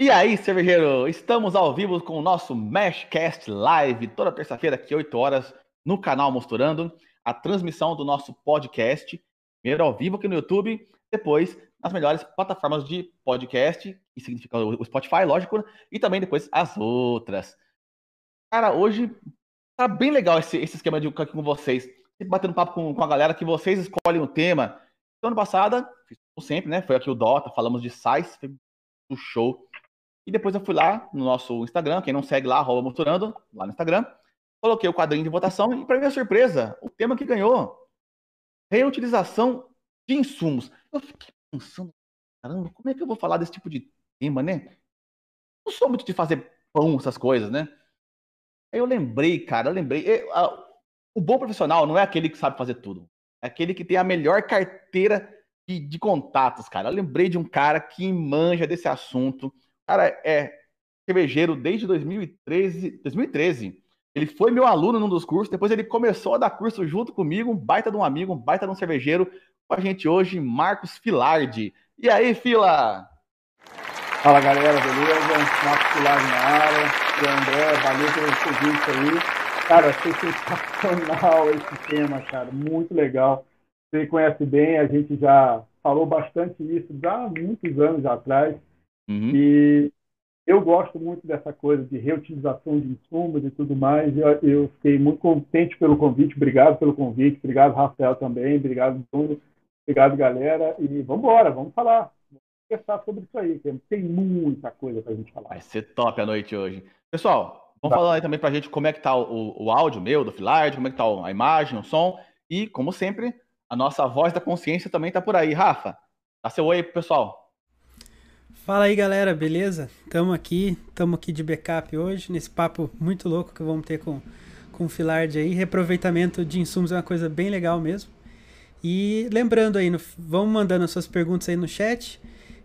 E aí, cervejeiro, estamos ao vivo com o nosso Mashcast Live, toda terça-feira, aqui, 8 horas, no canal Mosturando, a transmissão do nosso podcast, primeiro ao vivo aqui no YouTube, depois nas melhores plataformas de podcast, que significa o Spotify, lógico, e também depois as outras. Cara, hoje tá bem legal esse, esse esquema de aqui com vocês, batendo papo com, com a galera, que vocês escolhem o tema. Ano passado, como sempre, né, foi aqui o Dota, falamos de SAIS, foi um show e depois eu fui lá no nosso Instagram, quem não segue lá, arroba Mostrando, lá no Instagram, coloquei o quadrinho de votação e, para minha surpresa, o tema que ganhou, reutilização de insumos. Eu fiquei pensando, caramba, como é que eu vou falar desse tipo de tema, né? Não sou muito de fazer pão, essas coisas, né? Aí eu lembrei, cara, eu lembrei. Eu, a, o bom profissional não é aquele que sabe fazer tudo. É aquele que tem a melhor carteira de, de contatos, cara. Eu lembrei de um cara que manja desse assunto cara é cervejeiro desde 2013, 2013. Ele foi meu aluno num dos cursos, depois ele começou a dar curso junto comigo, um baita de um amigo, um baita de um cervejeiro. Com a gente hoje, Marcos Filardi. E aí, Fila? Fala galera, beleza? Marcos Filardi na área. E André, valeu pelo convite aí. Cara, achei sensacional esse tema, cara. Muito legal. Você conhece bem, a gente já falou bastante isso há muitos anos atrás. Uhum. E eu gosto muito dessa coisa de reutilização de insumos e tudo mais. Eu, eu, fiquei muito contente pelo convite. Obrigado pelo convite. Obrigado, Rafael, também. Obrigado, Bruno. Obrigado, galera. E vamos embora, vamos falar. Vamos conversar sobre isso aí. Tem muita coisa para a gente falar. Vai ser top a noite hoje. Pessoal, vamos tá. falar aí também para a gente como é que tá o, o áudio meu, do Filard, como é que tá a imagem, o som. E, como sempre, a nossa voz da consciência também tá por aí. Rafa, dá seu oi pro pessoal. Fala aí galera, beleza? Tamo aqui, tamo aqui de backup hoje, nesse papo muito louco que vamos ter com, com o Filard aí. Reaproveitamento de insumos é uma coisa bem legal mesmo. E lembrando aí, no, vamos mandando as suas perguntas aí no chat.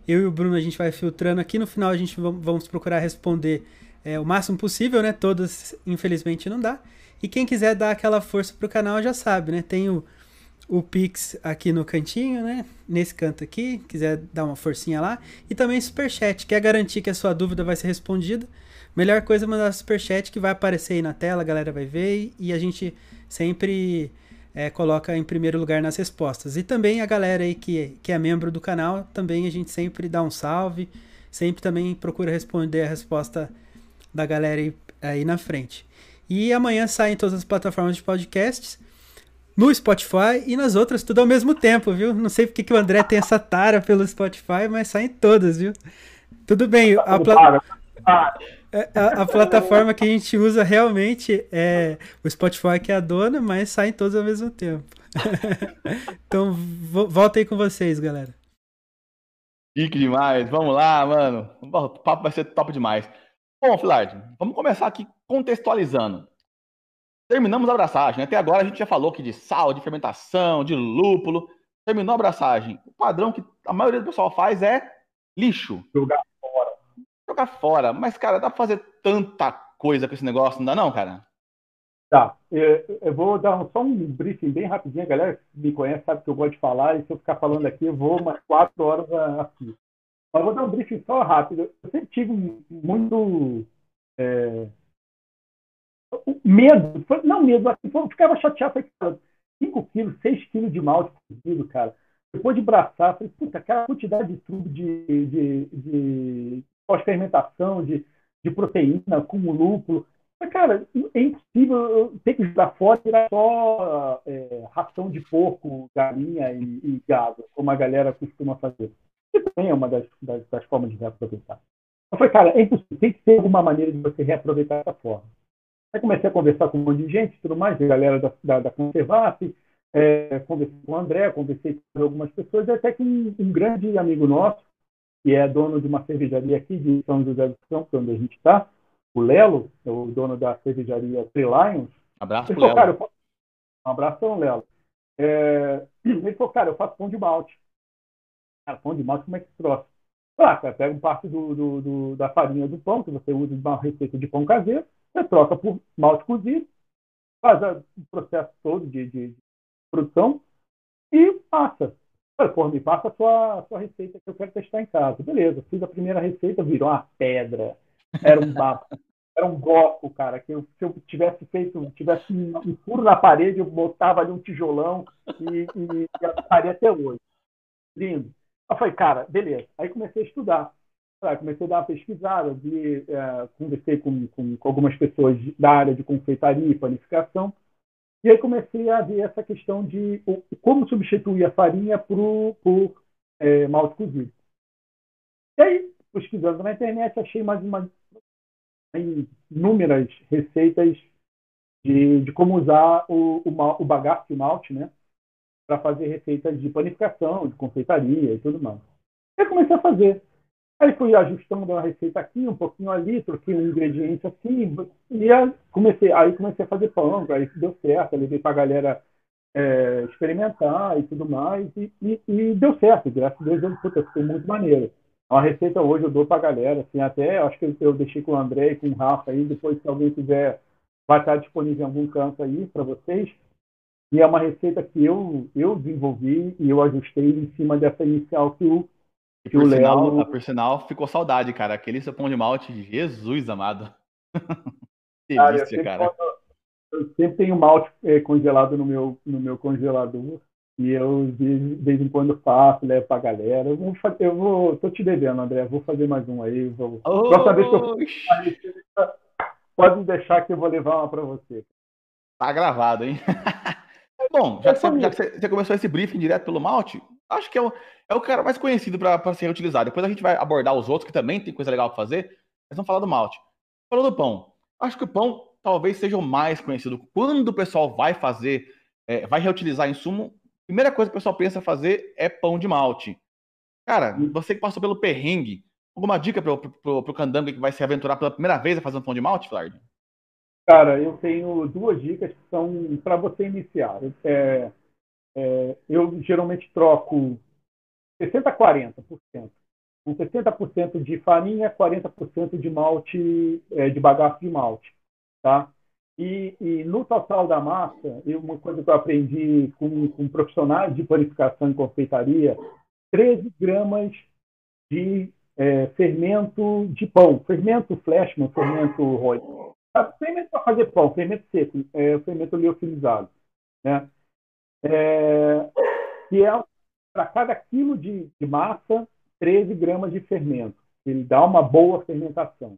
Eu e o Bruno a gente vai filtrando aqui. No final a gente vamos procurar responder é, o máximo possível, né? Todas, infelizmente, não dá. E quem quiser dar aquela força pro canal já sabe, né? Tem o o Pix aqui no cantinho, né? Nesse canto aqui, quiser dar uma forcinha lá. E também Superchat, quer garantir que a sua dúvida vai ser respondida. Melhor coisa é mandar Superchat que vai aparecer aí na tela, a galera vai ver e a gente sempre é, coloca em primeiro lugar nas respostas. E também a galera aí que, que é membro do canal, também a gente sempre dá um salve, sempre também procura responder a resposta da galera aí, aí na frente. E amanhã sai em todas as plataformas de podcasts no Spotify e nas outras tudo ao mesmo tempo, viu? Não sei porque que o André tem essa tara pelo Spotify, mas saem todas, viu? Tudo bem, a, pla... É, a, a, plataforma que a gente usa realmente é o Spotify que é a dona, mas saem todas ao mesmo tempo. então, volta aí com vocês, galera. Chique demais, vamos lá, mano. O papo vai ser top demais. Bom, Filard, vamos começar aqui contextualizando terminamos a abraçagem. Até agora a gente já falou aqui de sal, de fermentação, de lúpulo. Terminou a abraçagem. O padrão que a maioria do pessoal faz é lixo. Jogar fora. Jogar fora. Mas, cara, dá pra fazer tanta coisa com esse negócio, não dá não, cara? Tá. Eu vou dar só um briefing bem rapidinho. A galera que me conhece sabe que eu gosto de falar. E se eu ficar falando aqui, eu vou umas quatro horas aqui. Mas eu vou dar um briefing só rápido. Eu sempre tive muito... É medo, não medo, assim, eu ficava chateado, falei, 5 quilos, 6 quilos de malte cozido, cara. Depois de braçar, falei, puta, aquela quantidade de tudo de, de, de pós-fermentação, de, de proteína, com lúpulo. Mas, cara, é impossível ter que jogar fora e virar só é, ração de porco, galinha e, e, gado, como a galera costuma fazer. Isso também é uma das, das, das formas de reaproveitar. Eu falei, cara, é impossível, tem que ter alguma maneira de você reaproveitar essa forma. Aí comecei a conversar com um monte de gente, tudo mais, a galera da, da, da Conservace, é, conversei com o André, conversei com algumas pessoas, até que um, um, grande amigo nosso, que é dono de uma cervejaria aqui de São José do Campos, onde a gente está, o Lelo, é o dono da cervejaria Three Lions. Abraço pro Lelo. Cara, um abração, Lelo. É, ele falou, cara, eu faço pão de malte. Cara, pão de malte, como é que se troça? Ah, cara, pega um parte do, do, do, da farinha do pão, que você usa de uma receita de pão caseiro, você troca por malte cozido, faz o processo todo de, de, produção e passa. Falei, pô, me passa a sua, a sua receita que eu quero testar em casa. Beleza, fiz a primeira receita, virou uma pedra. Era um bafo. Era um bloco, cara, que eu, se eu tivesse feito, tivesse um furo na parede, eu botava ali um tijolão e, e, e até hoje. Lindo. Eu falei, cara, beleza. Aí comecei a estudar. Comecei a dar uma pesquisada, vi, é, conversei com, com, com, algumas pessoas da área de confeitaria e panificação, e aí comecei a ver essa questão de como substituir a farinha por, por é, malte cozido. E aí, pesquisando na internet, achei mais uma inúmeras receitas de, de como usar o, o, o bagaço de malte, né? Para fazer receitas de panificação, de confeitaria e tudo mais. Aí comecei a fazer. Aí fui ajustando uma receita aqui, um pouquinho ali, troquei um ingrediente assim, e aí comecei, aí comecei a fazer pão, aí deu certo, levei para a galera é, experimentar e tudo mais, e, e, e, deu certo, graças a Deus, eu, puta, ficou muito maneiro. Uma receita hoje eu dou para a galera, assim, até acho que eu deixei com o André e com o Rafa aí, depois se alguém quiser, vai estar disponível em algum canto aí para vocês. E é uma receita que eu, eu desenvolvi e eu ajustei em cima dessa inicial que o, que por, o sinal, Léo... por sinal, ficou saudade, cara. Aquele seu pão de malte, Jesus amado. Delícia, cara. Eu, cara. eu sempre tenho malte é, congelado no meu, no meu congelador. E eu de vez em quando faço, levo pra galera. Eu vou, eu vou tô te devendo, André. Vou fazer mais um aí. Vou, oh, próxima vez que eu pode deixar que eu vou levar uma para você. Tá gravado, hein? Bom, já que, você, já que, você, começou esse briefing direto pelo Malte, acho que é o, é o cara mais conhecido para ser utilizado. Depois a gente vai abordar os outros que também tem coisa legal para fazer. Mas vamos falar do Malte. Falou do pão. Acho que o pão talvez seja o mais conhecido. Quando o pessoal vai fazer, é, vai reutilizar insumo, primeira coisa que o pessoal pensa fazer é pão de malte. Cara, você que passou pelo perrengue, alguma dica pro, pro candango que vai se aventurar pela primeira vez a fazer um pão de malte, Flard? Cara, eu tenho duas dicas que são para você iniciar. É, é, eu geralmente troco 60% a 40%. Com 60% de farinha, 40% de malte, é, de bagaço de malte. Tá? E, e, no total da massa, eu, uma coisa que eu aprendi com, com profissionais de panificação e confeitaria, 13 gramas de é, fermento de pão, fermento flashman, fermento Roy. Fermento para fazer pão, fermento seco, é, fermento liofilizado. Né? É, que é para cada quilo de, de massa, 13 gramas de fermento. Ele dá uma boa fermentação.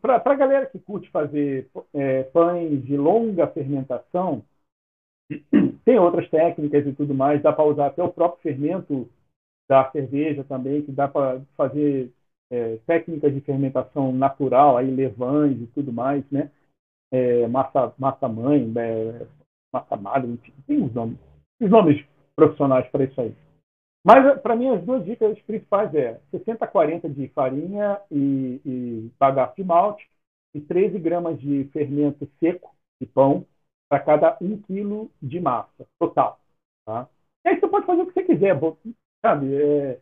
Para a galera que curte fazer é, pães de longa fermentação, tem outras técnicas e tudo mais, dá para usar até o próprio fermento da cerveja também, que dá para fazer é, técnicas de fermentação natural, aí levães e tudo mais, né? É, massa, massa mãe, é, massa madre, tem os nomes, os nomes profissionais para isso aí. Mas, eh, para mim, as duas dicas principais é 60-40 de farinha e, e bagaço de malte e 13 gramas de fermento seco de pão para cada 1 quilo de massa total. Tá? E aí você pode fazer o que você quiser, sabe? É,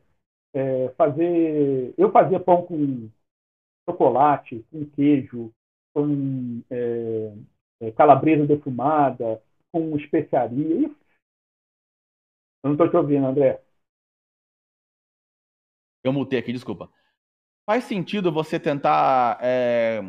é, fazer... Eu fazia pão com chocolate, com queijo, com é, é calabresa defumada, com especiaria. Eu não estou te ouvindo, André. Eu mutei aqui, desculpa. Faz sentido você tentar é,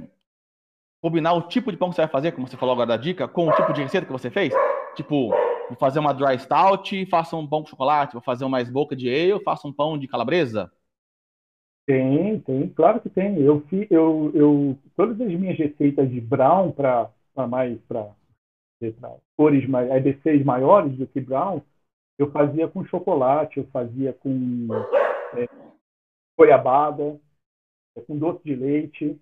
combinar o tipo de pão que você vai fazer, como você falou agora da dica, com o tipo de receita que você fez? Tipo, vou fazer uma dry stout, faça um pão com chocolate, vou fazer uma boca de ale, faça um pão de calabresa? Tem, tem, claro que tem. Eu, eu, eu todas as minhas receitas de brown para mais para cores mais, EBCs maiores do que brown, eu fazia com chocolate, eu fazia com é, goiabada, é com doce de leite,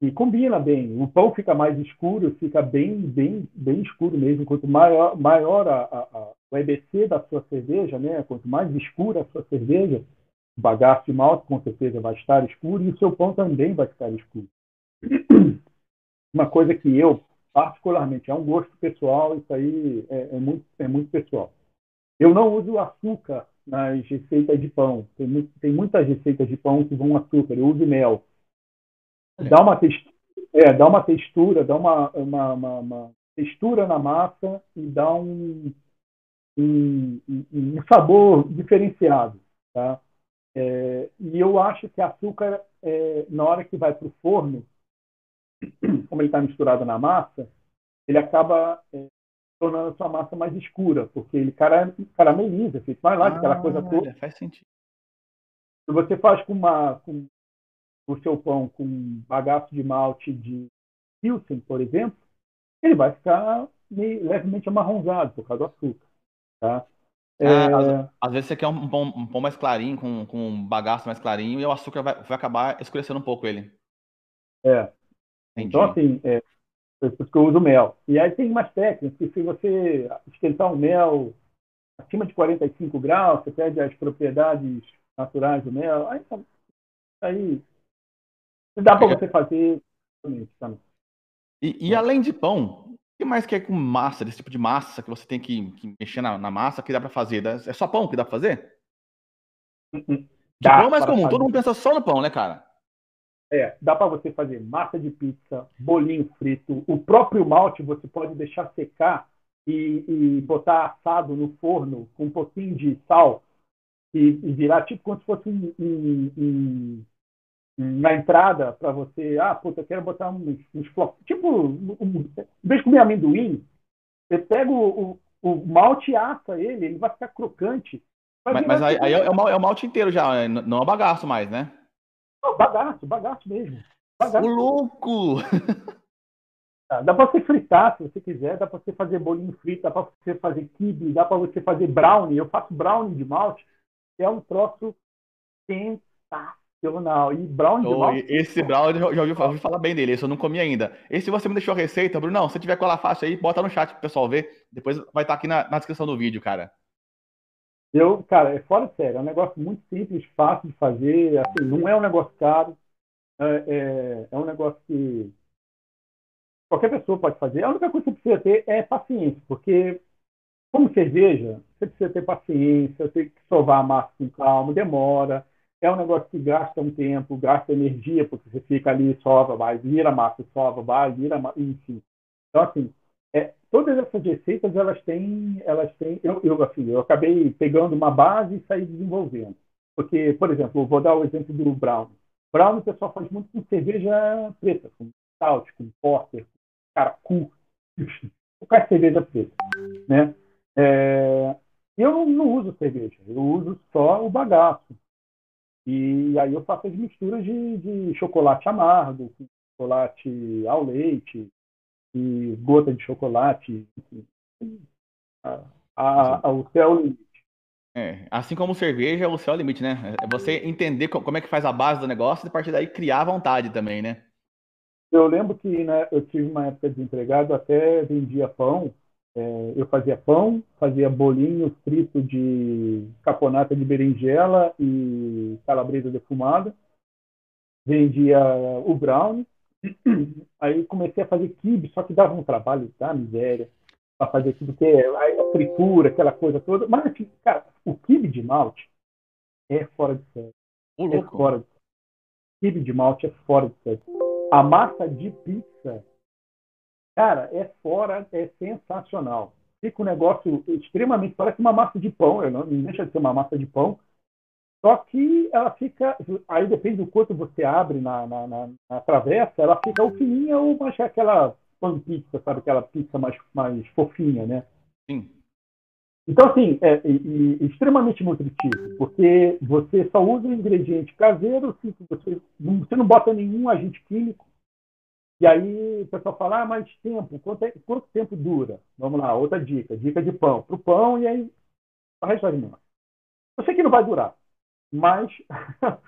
e combina bem. O pão fica mais escuro, fica bem, bem, bem escuro mesmo. Quanto maior, maior a, a, a, o EBC da sua cerveja, né? quanto mais escura a sua cerveja, o bagaço de malte com certeza vai estar escuro e o seu pão também vai ficar escuro. Uma coisa que eu, particularmente, é um gosto pessoal, isso aí é, é muito, é muito pessoal. Eu não uso açúcar nas receitas de pão. Tem, tem muitas receitas de pão que vão açúcar. Eu uso mel. Dá uma textura, é, dá uma textura, dá uma, uma, uma, uma textura na massa e dá um, um, um, sabor diferenciado. Tá? É, e eu acho que açúcar, é, na hora que vai para o forno, como ele está misturado na massa, ele acaba é, tornando a sua massa mais escura, porque ele cara, carameliza, feito mais lá, ah, aquela coisa toda. Faz sentido. Se você faz com, uma, com o seu pão com bagaço de malte de Pilsen, por exemplo, ele vai ficar meio, levemente amarronzado por causa do açúcar. Tá? É... às, às, vezes você quer um pão, um pão mais clarinho, com, com um bagaço mais clarinho, e o açúcar vai, vai acabar escurecendo um pouco ele. É. Entendi. Então, assim, é, por isso que eu uso mel. E aí tem umas técnicas que se você esquentar o mel acima de 45 graus, você perde as propriedades naturais do mel. Aí, aí dá para você fazer. E, e além de pão, o que mais que é com massa, desse tipo de massa que você tem que, que mexer na, na, massa que dá para fazer? É só pão que dá para fazer? Uhum. De pão é mais comum, fazer. todo mundo pensa só no pão, né, cara? É, dá para você fazer massa de pizza, bolinho frito, o próprio malte você pode deixar secar e, e botar assado no forno com um pouquinho de sal e, e virar tipo como se fosse um, um, um na entrada para você, ah, puta, eu quero botar uns, uns flocos, tipo, um, um, em vez de comer amendoim, você pega o, o, o malte e assa ele, ele vai ficar crocante. Mas, mas aí, aí é, o, é o malte inteiro já, não é o bagaço mais, né? Não, bagaço, bagaço mesmo. Bagaço. O louco! Dá para você fritar se você quiser, dá para você fazer bolinho frito, dá para você fazer kibe, dá para você fazer brownie. Eu faço brownie de malte, é um troço sensacional. E brownie oh, de malte. Esse brownie, já, já ouvi, ouvi, falar bem dele, esse eu não comi ainda. Esse você me deixou a receita, Bruno, se tiver cola fácil aí, bota no chat pro pessoal ver. Depois vai estar aqui na, na descrição do vídeo, cara. Eu, cara, é fora de sério, é um negócio muito simples, fácil de fazer, assim, não é um negócio caro, é, é, é, um negócio que qualquer pessoa pode fazer. A única coisa que você precisa ter é paciência, porque, como cerveja, você precisa ter paciência, tem que sovar a massa com calma, demora, é um negócio que gasta um tempo, gasta energia, porque você fica ali, sova, vai, vira massa, sova, vai, vira massa, enfim. Então, assim, é, todas essas receitas elas têm, elas têm, eu, eu assim, eu acabei pegando uma base e saí desenvolvendo. Porque, por exemplo, eu vou dar o exemplo do brown. Brown o pessoal faz muito com cerveja preta, com stout, com porter, com caracu, com cerveja preta, né? É, eu não uso cerveja, eu uso só o bagaço. E aí eu faço as misturas de, de chocolate amargo, chocolate ao leite, e gota de chocolate, a, a, o céu é limite. É, assim como cerveja, o céu é o limite, né? É você entender como é que faz a base do negócio e a partir daí criar vontade também, né? Eu lembro que né, eu tive uma época de empregado, até vendia pão. É, eu fazia pão, fazia bolinho frito de caponata de berinjela e calabresa defumada. Vendia o brownie Aí comecei a fazer kibe, só que dava um trabalho da miséria para fazer tudo que é a fritura, aquela coisa toda. Mas, assim, cara, o kibe de malte é fora de série. É fora de série. Kibe de malte é fora de série. A massa de pizza, cara, é fora, é sensacional. Fica um negócio extremamente, parece uma massa de pão, não, não deixa de ser uma massa de pão, só que ela fica, aí depende do quanto você abre na, na, na, na travessa, ela fica ou fininha ou mais aquela pan pizza, sabe? Aquela pizza mais, mais fofinha, né? Sim. Então, assim, é, é, é, extremamente nutritivo, porque você só usa o ingrediente caseiro, assim, você, você não bota nenhum agente químico, e aí o pessoal fala, ah, mais tempo, quanto, é, quanto tempo dura? Vamos lá, outra dica, dica de pão. Para o pão, e aí, o resto do alimento. Eu sei que não vai durar, mas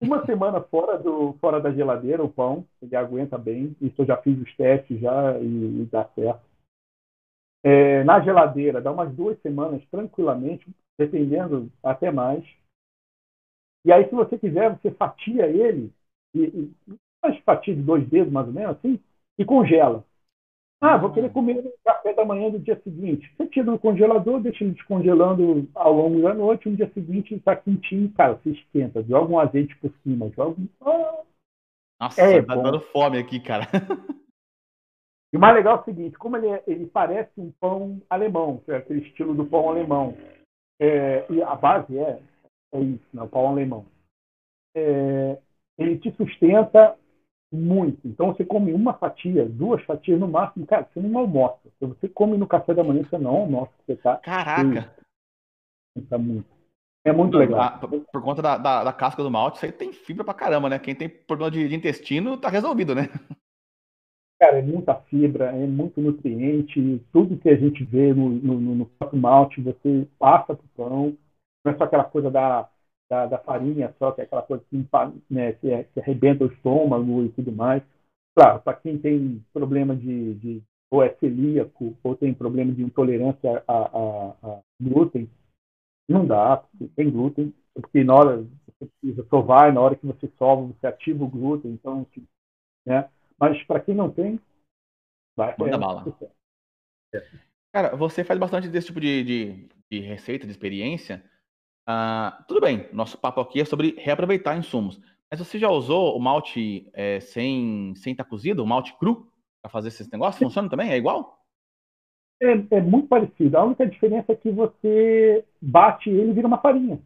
uma semana fora, do, fora da geladeira, o pão, ele aguenta bem. Isso eu já fiz os testes já e, e dá certo. É, na geladeira, dá umas duas semanas tranquilamente, dependendo até mais. E aí, se você quiser, você fatia ele, e, e umas fatias de dois dedos, mais ou menos, assim, e congela. Ah, vou querer comer no café da manhã do dia seguinte. Você tira no congelador, deixa ele descongelando ao longo da noite, no dia seguinte está quentinho, cara, você esquenta, joga um azeite por cima, joga ah, Nossa, é, tá bom. dando fome aqui, cara. E o mais legal é o seguinte, como ele, é, ele parece um pão alemão, que é aquele estilo do pão alemão, é, e a base é, é isso, né, o pão alemão. É, ele te sustenta muito. Então você come uma fatia, duas fatias no máximo, cara, você não almoça. Se você come no café da manhã, você não almoça. Você tá Caraca! Tá muito. É muito legal. A, por, por, conta da, da, da, casca do malte, isso aí tem fibra pra caramba, né? Quem tem problema de, de intestino tá resolvido, né? Cara, é muita fibra, é muito nutriente. Tudo que a gente vê no, no, no próprio malte, você passa pro pão. Não é só aquela coisa da, da, da farinha, só que é aquela coisa que, né, que, é, que arrebenta o estômago e tudo mais. Claro, para quem tem problema de, de, ou é celíaco, ou tem problema de intolerância a, a, a glúten, não dá, porque tem glúten, porque na hora você precisa sovar, na hora que você sova, você ativa o glúten, então, né? Mas para quem não tem, vai. Manda é, bala. É. Cara, você faz bastante desse tipo de, de, de receita, de experiência. Uh, tudo bem, nosso papo aqui é sobre reaproveitar insumos. Mas você já usou o malte é, sem sem estar tá cozido, o malte cru, para fazer esses negócios? Funciona também? É igual? É, é, muito parecido. A única diferença é que você bate ele e vira uma farinha.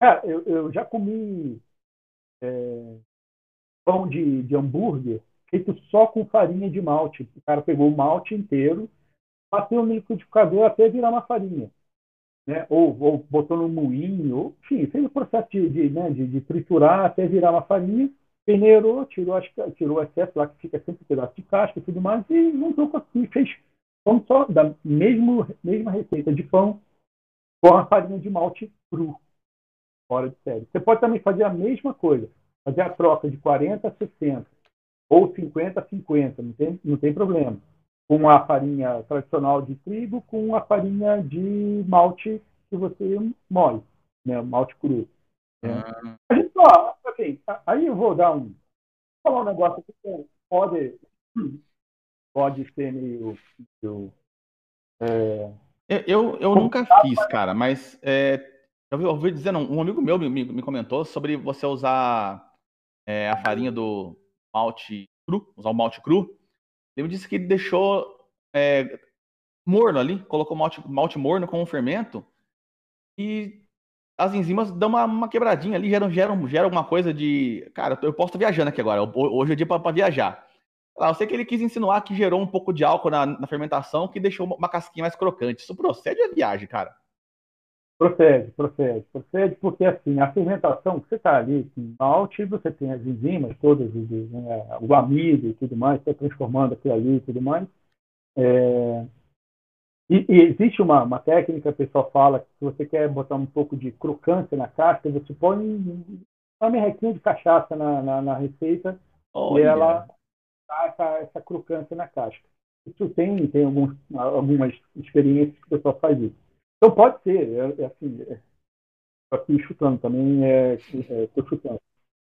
Cara, eu, eu já comi é, pão de, de hambúrguer feito só com farinha de malte. O cara pegou o malte inteiro, bateu no liquidificador até virar uma farinha. Né? Ou, ou botou no moinho, enfim, fez o processo de, de, né, de, de triturar até virar uma farinha, peneirou, tirou, que, tirou o excesso lá que fica sempre um pedaço de casca e tudo mais, e montou e fez pão só, da mesmo, mesma receita de pão com a farinha de malte cru. Fora de série. Você pode também fazer a mesma coisa fazer a troca de 40 a 60 ou 50 a 50, não tem, não tem problema. Com a farinha tradicional de trigo, com a farinha de malte que você moe, né, malte cru. Né? Ah. A gente, ó, assim, aí eu vou dar um, vou falar um negócio aqui que pode, pode ser meio, meio é, eu, eu nunca fiz, cara, mas é, eu ouvi, ouvi dizendo, um amigo meu me, me, comentou sobre você usar é, a farinha do malte cru, usar o malte cru. Ele disse que deixou é, morno ali, colocou malte, malte morno com um fermento e as enzimas dão uma, uma quebradinha ali, geram, geram, geram alguma coisa de. Cara, eu posso estar viajando aqui agora, hoje é dia para viajar. Eu sei que ele quis insinuar que gerou um pouco de álcool na, na fermentação que deixou uma casquinha mais crocante. Isso procede a viagem, cara? Procede, procede, procede, porque assim, a fermentação, você está ali com malte, você tem as enzimas todas, né, o amido e tudo mais, está transformando aquilo ali e tudo mais. É... E, e, existe uma, uma técnica, o pessoal fala que se você quer botar um pouco de crocância na casca, você põe uma merrequinha de cachaça na, na, na receita Olha. e ela dá essa, essa crocância na casca. Isso tem, tem alguns, algumas experiências que o pessoal faz isso. Então pode ser, é, é assim, é, aqui chutando também, é, estou é, chutando.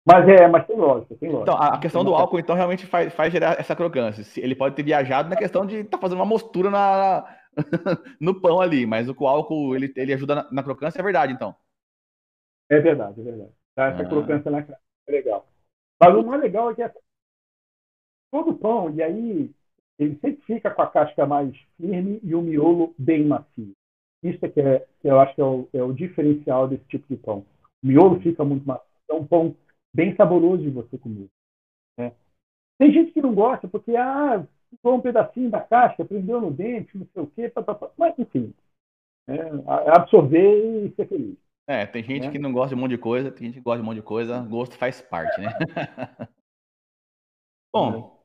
Mas é, mas tem lógica, tem lógica. Então, a questão do álcool, então, realmente faz, faz gerar essa crocância. Ele pode ter viajado na questão de estar tá fazendo uma mostura na, no pão ali, mas o álcool ele, ele ajuda na, na, crocância, é verdade, então. É verdade, é verdade. Tá essa ah. crocância na é legal. Mas o mais legal é que é todo pão, e aí ele sempre fica com a casca mais firme e o miolo bem macio. Isso é que, é, que eu acho que é o, é o, diferencial desse tipo de pão. O miolo fica muito macio. É um pão bem saboroso de você comer. Né? Tem gente que não gosta porque, ah, ficou um pedacinho da casca, prendeu no dente, não sei o quê, mas enfim, é, absorver e ser feliz. É, tem gente né? que não gosta de um monte de coisa, tem gente que gosta de um monte de coisa, gosto faz parte, né? Bom,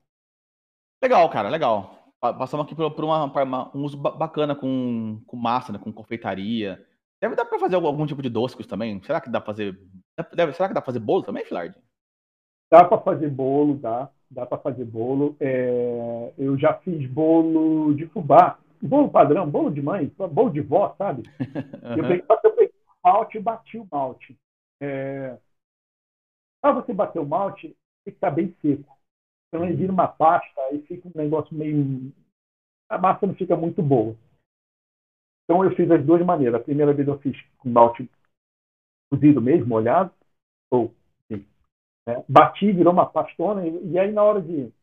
legal, cara, legal passamos aqui por, por uma, uma, um uso bacana com, com massa, né, com confeitaria. Deve dar para fazer algum, algum, tipo de doce também? Será que dá para fazer? Deve, será que dá para fazer bolo também, Filard? Dá para fazer bolo, dá. Dá para fazer bolo. É, eu já fiz bolo de fubá. Bolo padrão, bolo de mãe, bolo de vó, sabe? uhum. Eu peguei, eu peguei o malte e bati o malte. É, para você bater o malte, tem que estar bem seco. Então ele vira uma pasta e fica um negócio meio. A massa não fica muito boa. Então eu fiz as duas maneiras. A primeira vez eu fiz com malte cozido mesmo, molhado, ou sim, né? bati, virou uma pastona, e, e aí na hora de,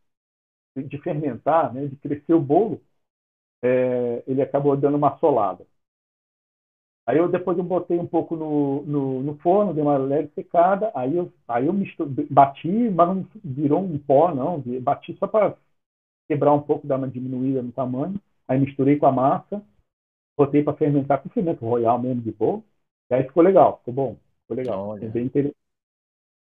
de fermentar, né, de crescer o bolo, é, ele acabou dando uma solada. Aí eu depois eu botei um pouco no, no, no forno, dei uma leve secada, aí eu, aí eu mistur, bati, mas não virou um pó, não, bati só para quebrar um pouco, dar uma diminuída no tamanho, aí misturei com a massa, botei para fermentar com fermento royal mesmo de bolo, e aí ficou legal, ficou bom, ficou legal, Olha. bem interessante.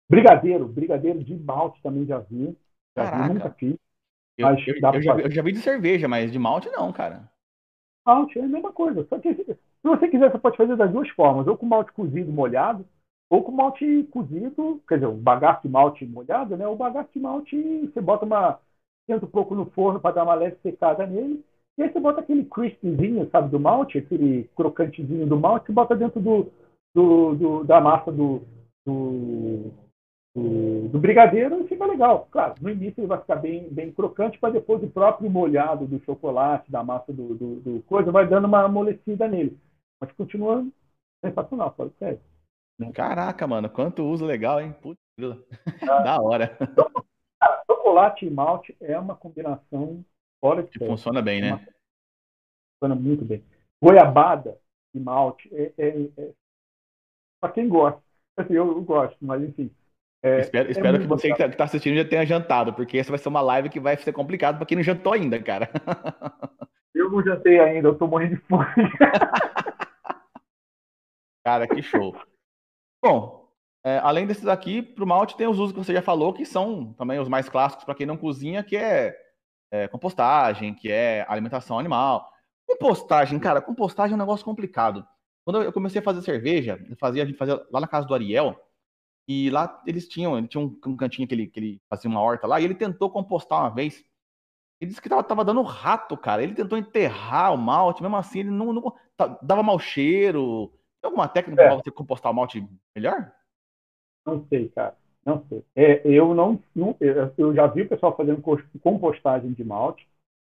Brigadeiro, brigadeiro de malte também já vi, já vi, nunca fiz. Eu, eu, eu, já, eu, já, vi de cerveja, mas de malte não, cara. Malte é a mesma coisa. Só que se você quiser, você pode fazer das duas formas, ou com malte cozido molhado, ou com malte cozido, quer dizer, o bagaço de malte molhado, né? O bagaço de malte, você bota uma. Tenta um pouco no forno para dar uma leve secada nele. E aí você bota aquele crispzinho, sabe, do malte, aquele crocantezinho do malte, você bota dentro do, do, do da massa do, do, do, do, brigadeiro e fica legal. Claro, no início ele vai ficar bem, bem crocante, para depois o próprio molhado do chocolate, da massa do, do, do, coisa, vai dando uma amolecida nele. Mas continua sensacional, pode ser. Caraca, mano, quanto uso legal, hein? Putz, ah, da hora. chocolate e malte é uma combinação fora de que funciona bem, né? Funciona muito bem. Goiabada e malte é, é, é para quem gosta. Assim, eu, eu gosto, mas enfim é, espero, é espero que você que está assistindo já tenha jantado, porque essa vai ser uma live que vai ser complicado para quem não jantou ainda, cara. Eu não jantei ainda, eu tô morrendo de fome. cara, que show. Bom, é, além desses aqui, para o malte tem os usos que você já falou, que são também os mais clássicos para quem não cozinha, que é, é, compostagem, que é alimentação animal. Compostagem, cara, compostagem é um negócio complicado. Quando eu comecei a fazer cerveja, eu fazia, a gente fazia lá na casa do Ariel, e lá eles tinham, ele tinha um, um cantinho que ele, que ele fazia uma horta lá, e ele tentou compostar uma vez. Ele disse que tava, tava dando rato, cara. Ele tentou enterrar o malte, mesmo assim, ele não, não dava mau cheiro. Tem alguma técnica é. para você compostar o malte melhor? Não sei, cara. Não sei. É, eu não, não, eu já vi o pessoal fazendo compostagem de malte,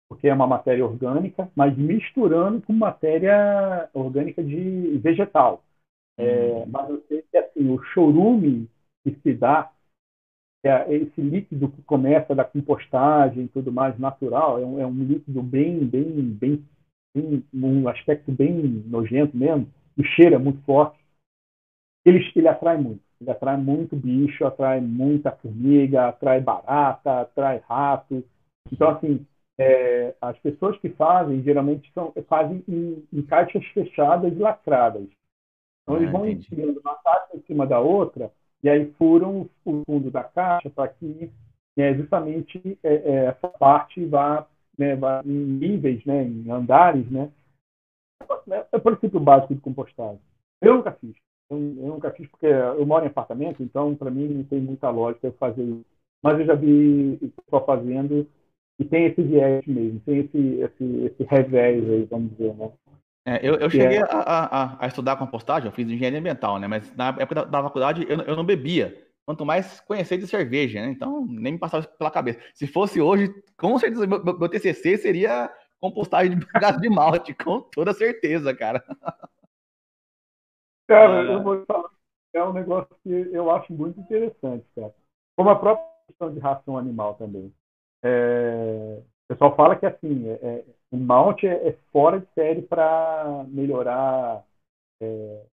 porque é uma matéria orgânica, mas misturando com matéria orgânica de vegetal. É, mas eu sei que assim, o chorume que se dá, é esse líquido que começa da compostagem e tudo mais natural, é um, é um líquido bem, bem, bem, bem, um aspecto bem nojento mesmo, o cheiro é muito forte. Ele, ele atrai muito. Ele atrai muito bicho, atrai muita formiga, atrai barata, atrai rato. Então, assim, é, as pessoas que fazem, geralmente, são, fazem em, em caixas fechadas e lacradas. Então, eles ah, vão enfiando uma caixa em cima da outra e aí furam o fundo da caixa para que é, justamente é, essa parte vá, né, vá em níveis, né, em andares, né? É o princípio básico de compostagem. Eu nunca fiz. Eu, eu nunca fiz porque eu moro em apartamento, então para mim não tem muita lógica eu fazer isso. Mas eu já vi pessoal fazendo e tem esse viés mesmo, tem esse, esse, esse revés aí, vamos dizer, né? É, eu, eu cheguei é. a, a, a, estudar compostagem, eu fiz engenharia ambiental, né? Mas na época da, da faculdade eu, eu não bebia. Quanto mais conhecer de cerveja, né? Então nem me passava pela cabeça. Se fosse hoje, com certeza meu, meu TCC seria compostagem de gás de malte, com toda certeza, cara. Cara, eu vou falar, é um negócio que eu acho muito interessante, cara. Como a própria questão de ração animal também. É, o pessoal fala que assim, é, é o Mount é, é fora de série para melhorar é,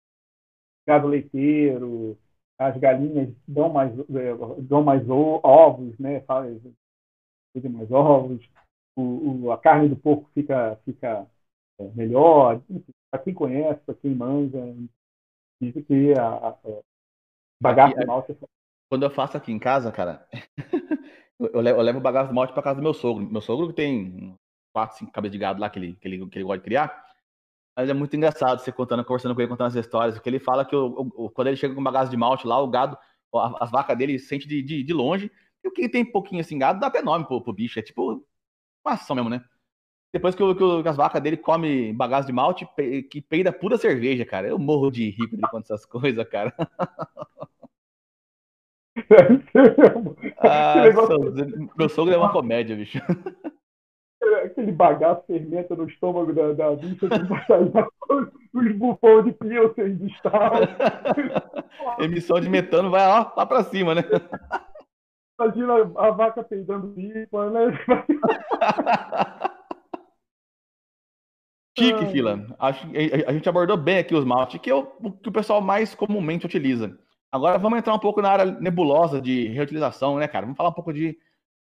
gado leiteiro, as galinhas dão mais, é, dão mais ovos, né? Fazem mais ovos, o, o, a carne do porco fica, fica é, melhor. Para quem conhece, para quem manja, diz que a, a, a bagaço de malte é quando eu faço aqui em casa, cara, eu levo, eu levo o bagaço de malte para casa do meu sogro. Meu sogro tem quatro, cinco cabeças de gado lá que ele, que ele, que ele gosta de criar. Mas é muito engraçado você contando, conversando com ele, contando as histórias, porque ele fala que o, o, quando ele chega com uma bagaço de malte lá, o gado, as vacas dele sente de, de, de longe, e o que tem pouquinho assim, gado dá até nome pro, pro bicho, é tipo uma ação mesmo, né? Depois que, o, que as vacas dele come bagaço de malte, que peida pura cerveja, cara. Eu morro de rir quando conta essas coisas, cara. ah, meu sogro é uma comédia, bicho aquele bagaço fermenta no estômago da, da bicha os bufões de Pilsen de estalo. Emissão de metano vai lá, lá pra cima, né? Imagina a vaca peidando pipa, né? Tique, Fila. Acho a gente abordou bem aqui os maltes, que é o que o pessoal mais comumente utiliza. Agora vamos entrar um pouco na área nebulosa de reutilização, né, cara? Vamos falar um pouco de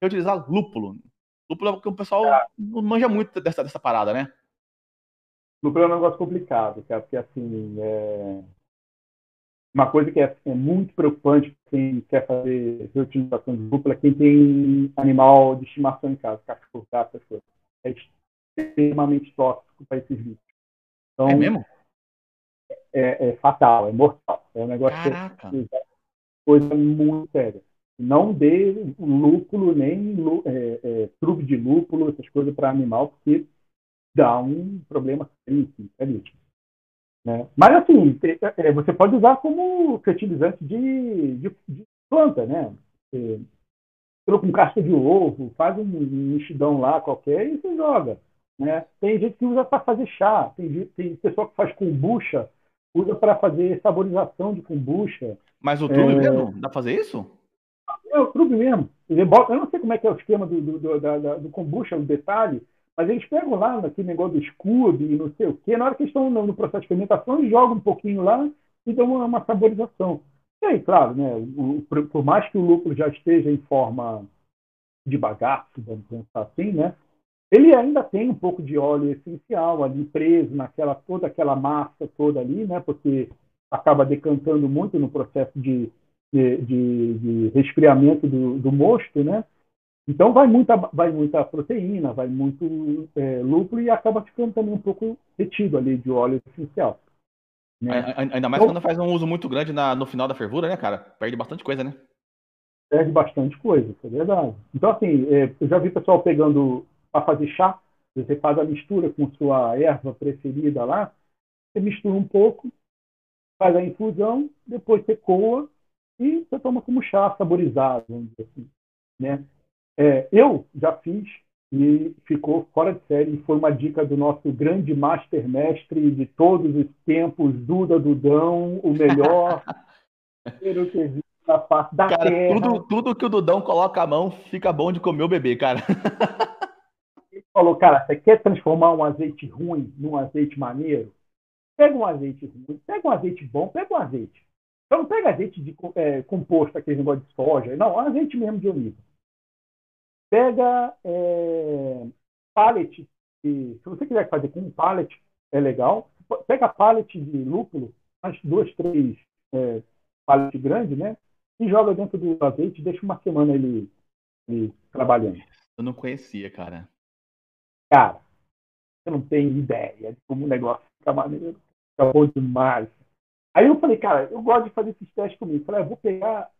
reutilizar lúpulo. Lúpulo é porque o pessoal ah. não manja muito dessa, dessa parada, né? Lúpulo é um negócio complicado, cara, porque assim, é... uma coisa que é, é muito preocupante para quem quer fazer reutilização de lúpulo é quem tem animal de estimação em casa, cachorro, gato, essas coisas. É extremamente tóxico para esses bichos. Então, é mesmo? É, é, fatal, é mortal. É um negócio Caraca. que é coisa muito séria. Não dê lúpulo, nem é, é, truque de lúpulo, essas coisas para animal, porque dá um problema seríssimo. seríssimo né? Mas, assim, é, você pode usar como fertilizante de, de, de planta, né? Você, com casca de ovo, faz um mexidão lá qualquer e você joga. Né? Tem gente que usa para fazer chá, tem, tem pessoa que faz kombucha, usa para fazer saborização de kombucha. Mas o trube é... mesmo? Dá para fazer isso? É o trube mesmo. Eu não sei como é que é o esquema do, do, do, da, do kombucha, o detalhe, mas eles pegam lá naquele negócio do Scoob e não sei o quê, na hora que estão no, processo de fermentação, jogam um pouquinho lá e dão uma, uma saborização. E aí, claro, né, o, por mais que o lúpulo já esteja em forma de bagaço, vamos pensar assim, né, ele ainda tem um pouco de óleo essencial ali preso naquela toda aquela massa toda ali, né? Porque acaba decantando muito no processo de, de, de, de resfriamento do, do, mosto, né? Então vai muita, vai muita proteína, vai muito é, lúpulo e acaba ficando também um pouco retido ali de óleo essencial. Né? Ainda mais então, quando faz um uso muito grande na, no final da fervura, né, cara? Perde bastante coisa, né? Perde bastante coisa, é verdade. Então, assim, é, eu já vi pessoal pegando para fazer chá, você faz a mistura com sua erva preferida lá, você mistura um pouco, faz a infusão, depois você coa e você toma como chá saborizado, vamos dizer assim. Né? É, eu já fiz e ficou fora de série. Foi uma dica do nosso grande master mestre de todos os tempos, Duda Dudão, o melhor face da cara, terra. Tudo, tudo que o Dudão coloca a mão fica bom de comer o bebê, cara. falou, cara, você quer transformar um azeite ruim num azeite maneiro? Pega um azeite ruim, pega um azeite bom, pega um azeite. Então não pega azeite de é, composto, aquele negócio de soja, não, azeite mesmo de oliva. Pega é, pallet, se você quiser fazer com um pallet, é legal. Pega pallet de lúpulo, umas duas, três é, pallet grandes, né? E joga dentro do azeite e deixa uma semana ele, ele trabalhando. Eu não conhecia, cara. Cara, você não tem ideia de como o negócio fica maneiro. Fica bom demais. Aí eu falei, cara, eu gosto de fazer esses testes comigo. Eu falei, eu vou pegar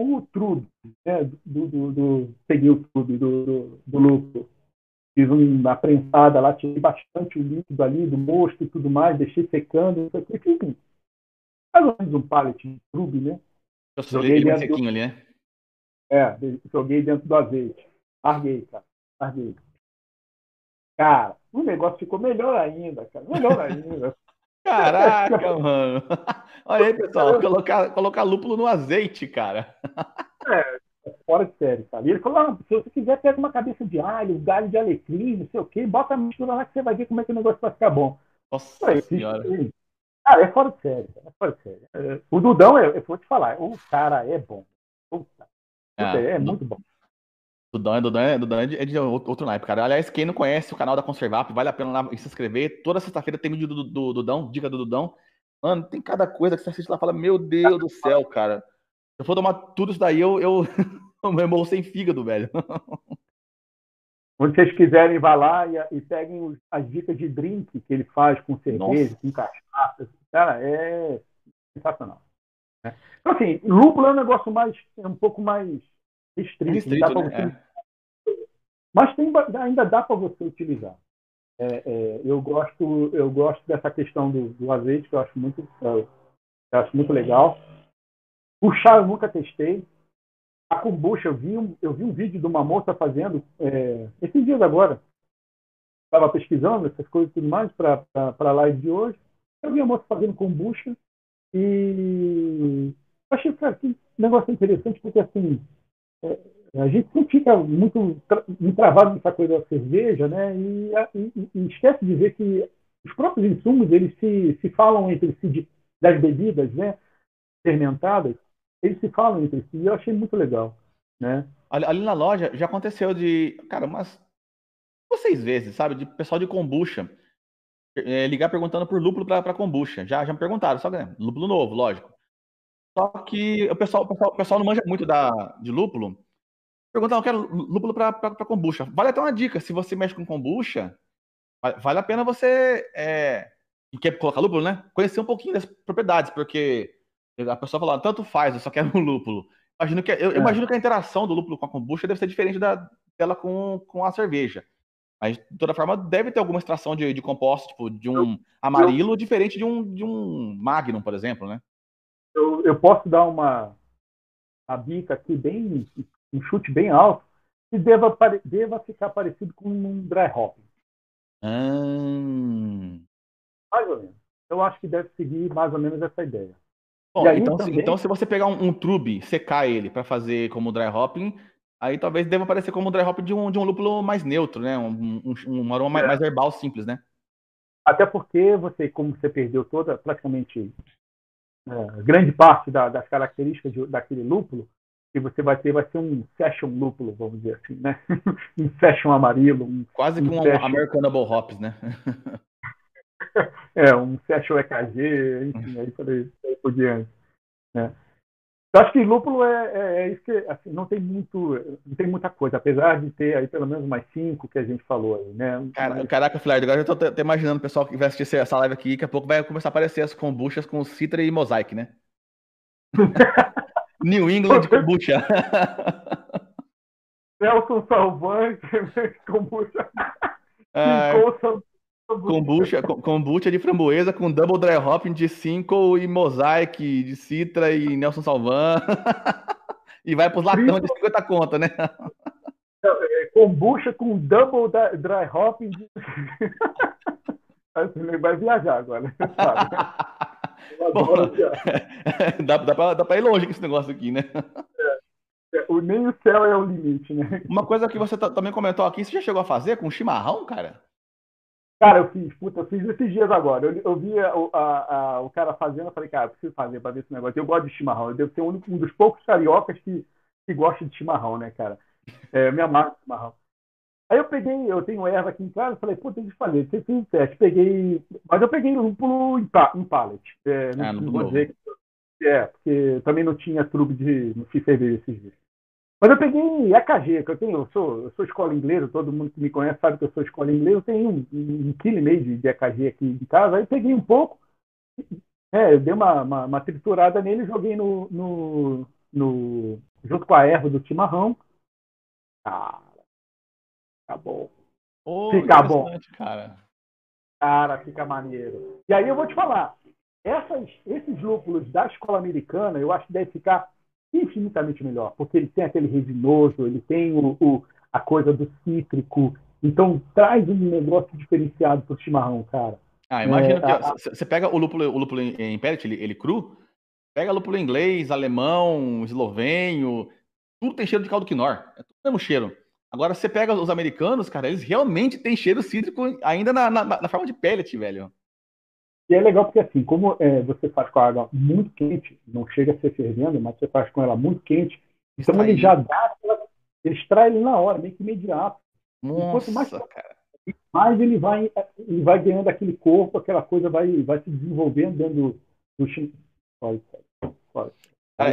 o trudo, né? Do, do, do, peguei o trudo do, do, do lucro. Fiz uma prensada lá, tirei bastante o líquido ali do mosto e tudo mais, deixei secando. Enfim, mais ou menos um pallet de trube, né? Joguei ele dentro sequinho do... ali, né? É, joguei dentro do azeite. Larguei, cara. Larguei. Cara, o negócio ficou melhor ainda, cara. Melhor ainda. Caraca, mano. Olha aí, pessoal. Colocar, colocar lúpulo no azeite, cara. É, fora de série, sabe? Ele falou: ah, se você quiser, pega uma cabeça de alho, galho de alecrim, não sei o quê, bota a mistura lá que você vai ver como é que o negócio vai ficar bom. Nossa senhora. Cara, é fora de série. É fora de série. É, o Dudão, eu, eu vou te falar, o cara é bom. Puta, é, é muito bom. Dudão é, Dudão, é, Dudão é, de, é de outro naipe, cara. Aliás, quem não conhece o canal da Conservap, vale a pena lá se inscrever. Toda sexta-feira tem vídeo do, do, Dudão, dica do Dudão. Mano, tem cada coisa que você assiste lá e fala, meu Deus do céu, cara. Se eu for tomar tudo isso daí, eu, eu, eu morro sem fígado, velho. Quando vocês quiserem, vá lá e, e peguem as dicas de drink que ele faz com cerveja, Nossa. com cachaça. Cara, é sensacional. Né? Então, assim, lúpulo é um negócio mais, é um pouco mais restrito. restrito né? você... é. Mas tem, ainda dá para você utilizar. É, é, eu gosto eu gosto dessa questão do, do azeite que eu acho muito eu acho muito legal. O chá eu nunca testei. A kombucha eu vi um, eu vi um vídeo de uma moça fazendo é, esses dias agora. Estava pesquisando essas coisas e tudo mais para a live de hoje. Eu vi a moça fazendo kombucha e achei cara, que negócio interessante porque assim é, a gente fica muito, travado nessa coisa da cerveja, né? E, e, e, esquece de ver que os próprios insumos eles se, se falam entre si de, das bebidas, né? Fermentadas, eles se falam entre si. E eu achei muito legal, né? Ali, ali na loja já aconteceu de, cara, umas seis vezes, sabe? De pessoal de kombucha é, ligar perguntando por lúpulo para kombucha. Já, já me perguntaram, só que né, lúpulo novo, lógico. Só que o pessoal, o pessoal, o pessoal não manja muito da, de lúpulo. Perguntar, eu quero lúpulo para kombucha. Vale até uma dica, se você mexe com kombucha, vale a pena você, é, e quer colocar lúpulo, né? Conhecer um pouquinho das propriedades, porque a pessoa fala, tanto faz, eu só quero um lúpulo. Imagino que, eu, é. imagino que a interação do lúpulo com a kombucha deve ser diferente da, dela com, com a cerveja. Mas, de toda forma, deve ter alguma extração de, de composto, tipo, de um amarilo diferente de um, de um Magnum, por exemplo, né? Eu, eu posso dar uma, uma bica aqui, bem, um chute bem alto, que deva, deva ficar parecido com um dry hop. Hum. Mais ou menos. Eu acho que deve seguir mais ou menos essa ideia. Bom, aí, então, também... se, então, se você pegar um, um trube, secar ele para fazer como dry hopping, Aí talvez deva aparecer como um dry hop de um, de um lúpulo mais neutro, né? Um, um, um aroma é. mais herbal, simples, né? Até porque você, como você perdeu toda, praticamente é, grande parte da, das características de, daquele lúpulo, que você vai ter vai ser um session lúpulo, vamos dizer assim, né? um session amarelo. Um, Quase que um, um session... Americanable Hops, né? é, um session EKG, enfim, aí por, aí por diante. Né? Eu acho que lúpulo é, é, é isso que assim, não tem muito, não tem muita coisa, apesar de ter aí pelo menos mais cinco que a gente falou aí, né? Cara, Mas... Caraca, Flávio, agora eu tô até imaginando o pessoal que vai assistir essa live aqui, daqui a pouco vai começar a aparecer as kombuchas com Citra e Mosaic, né? New England kombucha. Nelson Salvante, kombucha. Ah, Kombucha, kombucha de framboesa com double dry hopping de cinco e mosaic de citra e Nelson Salvan. e vai para os latão de 50 conta, né? É, kombucha com double dry hopping de... vai viajar agora, sabe? Bom, dá, dá, dá para ir longe com esse negócio aqui, né? É, é, o, nem o céu é o limite, né? Uma coisa que você também comentou aqui, você já chegou a fazer com chimarrão, cara? Cara, eu fiz, puta, eu fiz esses dias agora. Eu, eu vi a, a, a, o cara fazendo, eu falei, cara, eu preciso fazer pra ver esse negócio. Eu gosto de chimarrão. Eu devo ser um, um dos poucos cariocas que, que gosta de chimarrão, né, cara? É, me amarro de chimarrão. Aí eu peguei, eu tenho erva aqui em casa, falei, pô, tem que fazer. Você fez um teste, peguei. Mas eu peguei lúpulo em, pa, em pallet. É, não, ah, não vou dizer que. É, porque também não tinha truque de. Não fiz cerveja esses dias. Mas eu peguei EKG, que eu tenho, eu sou, eu sou escola inglesa, todo mundo que me conhece sabe que eu sou escola inglesa, eu tenho um, um quilo e meio de, de EKG aqui em casa, aí peguei um pouco, é, eu dei uma, uma, uma triturada nele e joguei no, no, no, junto com a erva do chimarrão. Cara, fica bom. Oh, fica bom. Cara. cara, fica maneiro. E aí eu vou te falar, essas, esses lúpulos da escola americana, eu acho que deve ficar infinitamente melhor, porque ele tem aquele resinoso, ele tem o, o a coisa do cítrico, então traz um negócio diferenciado pro chimarrão, cara. Ah, imagina é, que você pega o lúpulo, o lúpulo em pellet, ele, ele cru, pega lúpulo inglês, alemão, eslovênio, tudo tem cheiro de caldo quinor, é tudo o mesmo cheiro. Agora você pega os americanos, cara, eles realmente têm cheiro cítrico ainda na, na, na forma de pellet, velho. E é legal porque, assim, como é, você faz com a água muito quente, não chega a ser fervendo, mas você faz com ela muito quente, então ele já dá, ele extrai ele na hora, meio que imediato. Nossa, mais, cara. mais ele vai, ele vai ganhando aquele corpo, aquela coisa vai, vai se desenvolvendo dentro do, do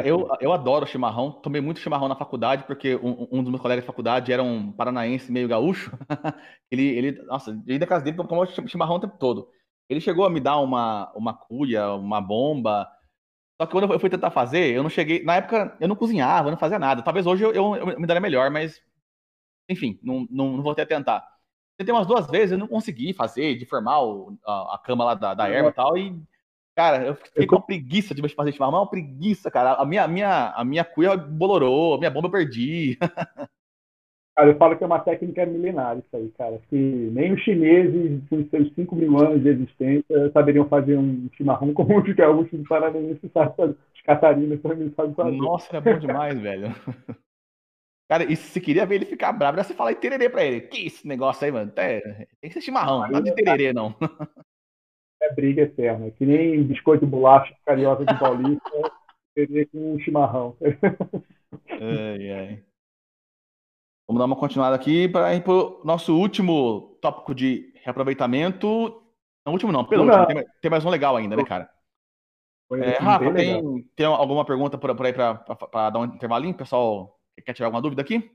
eu, eu adoro chimarrão. Tomei muito chimarrão na faculdade, porque um, um dos meus colegas de faculdade era um paranaense meio gaúcho. ele, ele, nossa, ele da casa dele tomou chimarrão o tempo todo. Ele chegou a me dar uma, uma cuia, uma bomba. Só que quando eu fui tentar fazer, eu não cheguei. Na época, eu não cozinhava, eu não fazia nada. Talvez hoje eu, eu, eu me daria melhor, mas. Enfim, não, não, não vou até tentar. Tentei umas duas vezes, eu não consegui fazer, de formar o, a, a, cama lá da, da erva e tal. E, cara, eu fiquei com preguiça de fazer chimarrão, uma preguiça, cara. A minha, a minha, a minha cuia bolorou, a minha bomba eu perdi. Cara, eu falo que é uma técnica milenar isso aí, cara. Que nem os chineses, com seus 5 mil anos de existência, saberiam fazer um chimarrão como o que alguns do Paranaense fazer. Os catarinas também sabem fazer. Nossa, é bom demais, velho. Cara, e se queria ver ele ficar bravo, era você falar em tererê pra ele. Que esse negócio aí, mano? É, tem que ser chimarrão, nada de tererê, não. É briga eterna. Que nem biscoito de bolacha carioca de Paulista, tererê com chimarrão. ai, ai. Vamos dar uma continuada aqui para ir para o nosso último tópico de reaproveitamento. Não, último não, pelo último. Tem, tem, mais um legal ainda, né, cara? É, Rafa, tem, tem alguma pergunta por, por aí para dar um intervalinho? Pessoal, quer tirar alguma dúvida aqui?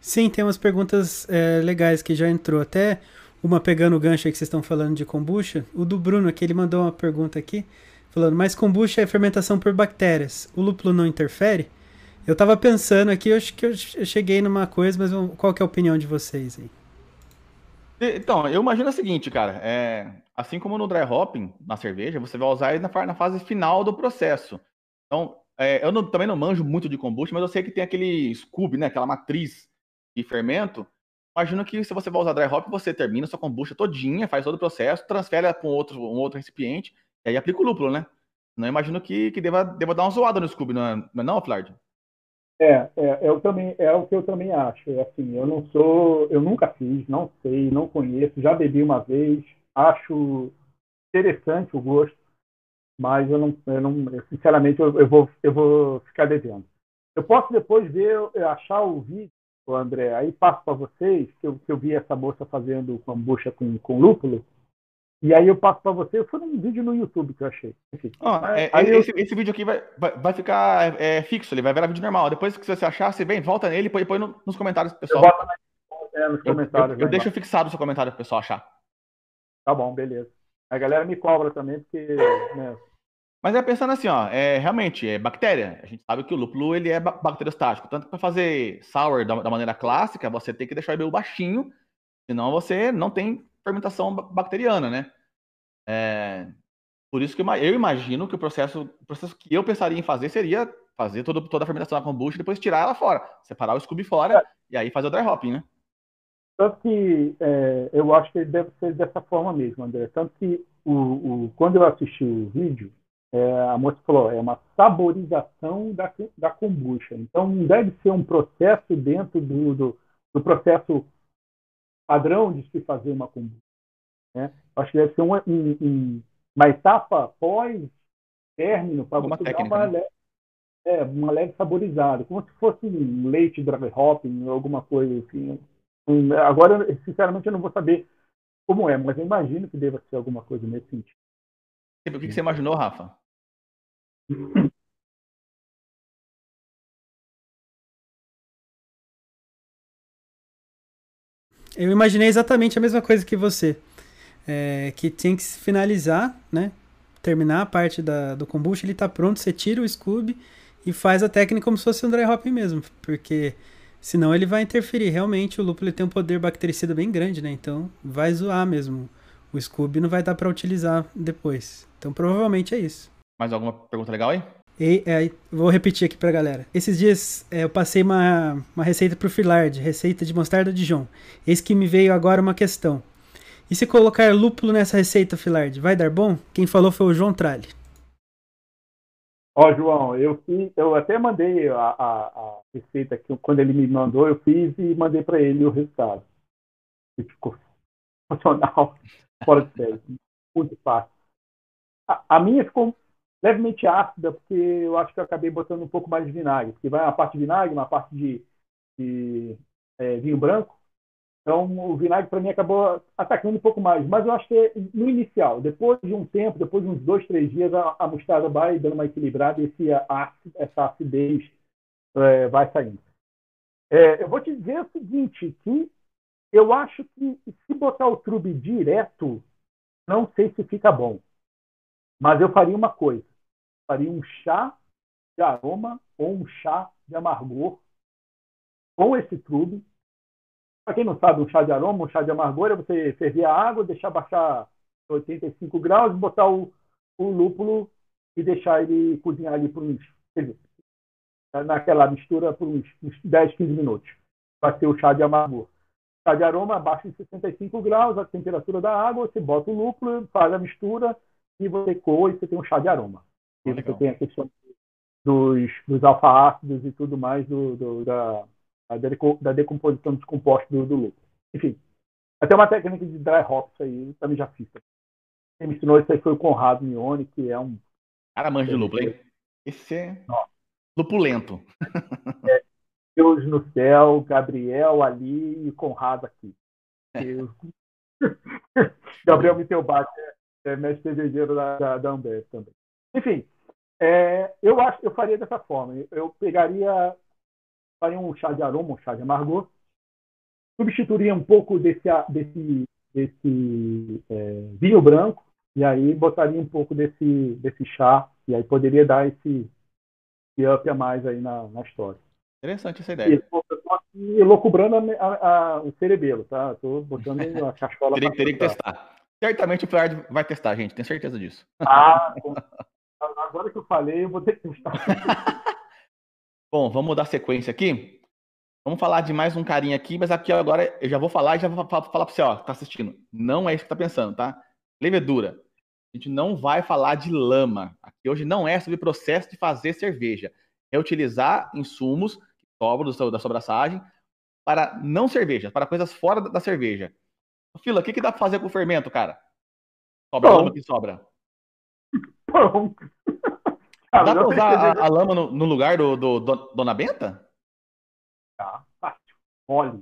Sim, tem umas perguntas é, legais que já entrou. Até uma pegando o gancho aí que vocês estão falando de kombucha. O do Bruno aqui, ele mandou uma pergunta aqui, falando, mas kombucha é fermentação por bactérias. O lúpulo não interfere? Eu tava pensando aqui, eu acho que eu cheguei numa coisa, mas qual que é a opinião de vocês aí? Então, eu imagino o seguinte, cara, é, assim como no dry hopping, na cerveja, você vai usar ele na, na fase final do processo. Então, é, eu não, também não manjo muito de kombucha, mas eu sei que tem aquele scoob, né, aquela matriz de fermento. Imagino que se você vai usar dry hop, você termina sua kombucha todinha, faz todo o processo, transfere para um outro, um outro recipiente, e aí aplica o lúpulo, né? Não imagino que, que deva, deva dar uma zoada no scoob, não é não, é não Flard? É, é, eu também, é o que eu também acho. É assim, eu não sou, eu nunca fiz, não sei, não conheço, já bebi uma vez, acho interessante o gosto, mas eu não, eu não eu, sinceramente, eu, eu, vou, eu vou ficar devendo. Eu posso depois ver, achar o vídeo, André, aí passo para vocês, que eu, que eu vi essa moça fazendo kombucha com, com lúpulo, e aí eu passo para você, foi um vídeo no YouTube que eu achei. Enfim, ah, é, aí esse, eu... esse, vídeo aqui vai, vai, vai ficar é, fixo, ele vai virar vídeo normal. Depois que você achar, você vem, volta nele e põe, põe nos comentários pessoal. Eu é, nos comentários. Eu, eu, eu deixo fixado o seu comentário pro pessoal achar. Tá bom, beleza. A galera me cobra também, porque. Né... Mas é pensando assim, ó, é, realmente, é bactéria. A gente sabe que o lúpulo ele é bacteriostático. Tanto que para fazer sour da, da, maneira clássica, você tem que deixar ele meio baixinho, senão você não tem fermentação bacteriana, né? É, por isso que eu imagino que o processo, o processo que eu pensaria em fazer seria fazer todo, toda a fermentação da kombucha e depois tirar ela fora, separar o scooby fora é. e aí fazer o dry hopping, né? Tanto que é, eu acho que ele deve ser dessa forma mesmo, André. Tanto que o, o quando eu assisti o vídeo, é, a moça falou, é uma saborização da, da kombucha. Então não deve ser um processo dentro do, do, do processo padrão de se fazer uma kombucha. Né? Acho que deve ser um, um, uma etapa pós-término para você técnica, dar uma, né? é, uma leve saborizada, como se fosse um leite dry hopping ou alguma coisa assim. Agora, sinceramente, eu não vou saber como é, mas eu imagino que deva ser alguma coisa nesse sentido. O que você imaginou, Rafa? Eu imaginei exatamente a mesma coisa que você. É, que tem que finalizar, né? Terminar a parte da, do kombucha, ele está pronto, você tira o Scooby e faz a técnica como se fosse um dry hop mesmo, porque senão ele vai interferir. Realmente o lúpulo tem um poder bactericida bem grande, né? Então vai zoar mesmo. O Scooby não vai dar para utilizar depois. Então provavelmente é isso. Mais alguma pergunta legal aí? E, é, vou repetir aqui pra galera. Esses dias é, eu passei uma, uma receita pro Filard, receita de mostarda de João. Eis que me veio agora uma questão. E se colocar lúpulo nessa receita, Filard, vai dar bom? Quem falou foi o João Tralli. Ó, João, eu fiz, eu até mandei a, a, a, receita que quando ele me mandou, eu fiz e mandei para ele o resultado. E ficou funcional, fora de série, muito fácil. A, a minha ficou levemente ácida, porque eu acho que eu acabei botando um pouco mais de vinagre, porque vai uma parte de vinagre, uma parte de, de é, vinho branco. Então, o vinagre para mim acabou atacando um pouco mais. Mas eu acho que no inicial, depois de um tempo, depois de uns dois, três dias, a, a mostarda vai dando uma equilibrada e esse, a, essa acidez é, vai saindo. É, eu vou te dizer o seguinte, que eu acho que se botar o trube direto, não sei se fica bom. Mas eu faria uma coisa. Faria um chá de aroma ou um chá de amargor com esse trube. Para quem não sabe, um chá de aroma, um chá de amargor é você ferver a água, deixar baixar 85 graus, botar o, o lúpulo e deixar ele cozinhar ali por uns, naquela mistura por uns, uns 10, 15 minutos. Vai ser o chá de amargor. Chá de aroma abaixo de 65 graus, a temperatura da água, você bota o lúpulo, faz a mistura, e você coa e você tem um chá de aroma. E você tem a questão dos, dos alfa-ácidos e tudo mais do, do, da, da decomposição dos compostos do, do lúpulo. Enfim, até uma técnica de dry hops aí, também já fiz. Quem me ensinou isso aí foi o Conrado Mione, que é um. Cara, manja de lúpulo, hein? Esse é Nossa. lupulento. É, Deus no céu, Gabriel ali e Conrado aqui. Eu... Gabriel Mittelbach é, é mestre cervejeiro da, da, da Ambev também. Enfim, é, eu acho eu faria dessa forma. Eu pegaria faria um chá de aroma, um chá de amargor, substituiria um pouco desse, desse, desse é, vinho branco e aí botaria um pouco desse, desse chá e aí poderia dar esse, esse up a mais aí na, na história. Interessante essa ideia. E, loucubrando a, a, a, o cerebelo, tá? Estou botando a cachola Teria, teria que testar. Certamente o Flávio vai testar, gente, tenho certeza disso. Ah, agora que eu falei, eu vou ter que testar. Bom, vamos dar sequência aqui. Vamos falar de mais um carinha aqui, mas aqui agora eu já vou falar e já vou falar para você, ó, que tá assistindo. Não é isso que tá pensando, tá? Levedura. A gente não vai falar de lama. Aqui hoje não é sobre processo de fazer cerveja. É utilizar insumos que sobram da sobraçagem para não cerveja, para coisas fora da, cerveja. Fila, o que, que dá para fazer com o fermento, cara? Sobra lama que sobra. Pronto. Dá pra usar a, a, lama no, no lugar do, do, do, Dona Benta? Tá, fácil. Olha,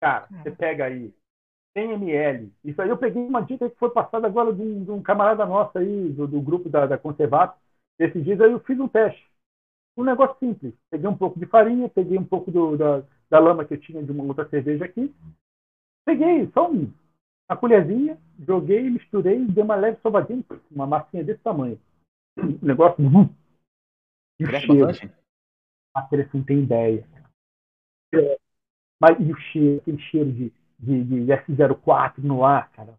cara, você é. pega aí 100 ml. Isso aí eu peguei uma dica que foi passada agora de um, de um camarada nosso aí, do, do grupo da, da Conservato. Esses dias aí eu fiz um teste. Um negócio simples. Peguei um pouco de farinha, peguei um pouco do, da, da lama que eu tinha de uma outra cerveja aqui. Peguei só um, uma colherzinha, joguei, misturei e dei uma leve sovadinha, uma massinha desse tamanho. Um negócio Cresce bastante? Ah, você não tem ideia. É, mas e o cheiro, aquele cheiro de, de, de S04 no ar, cara.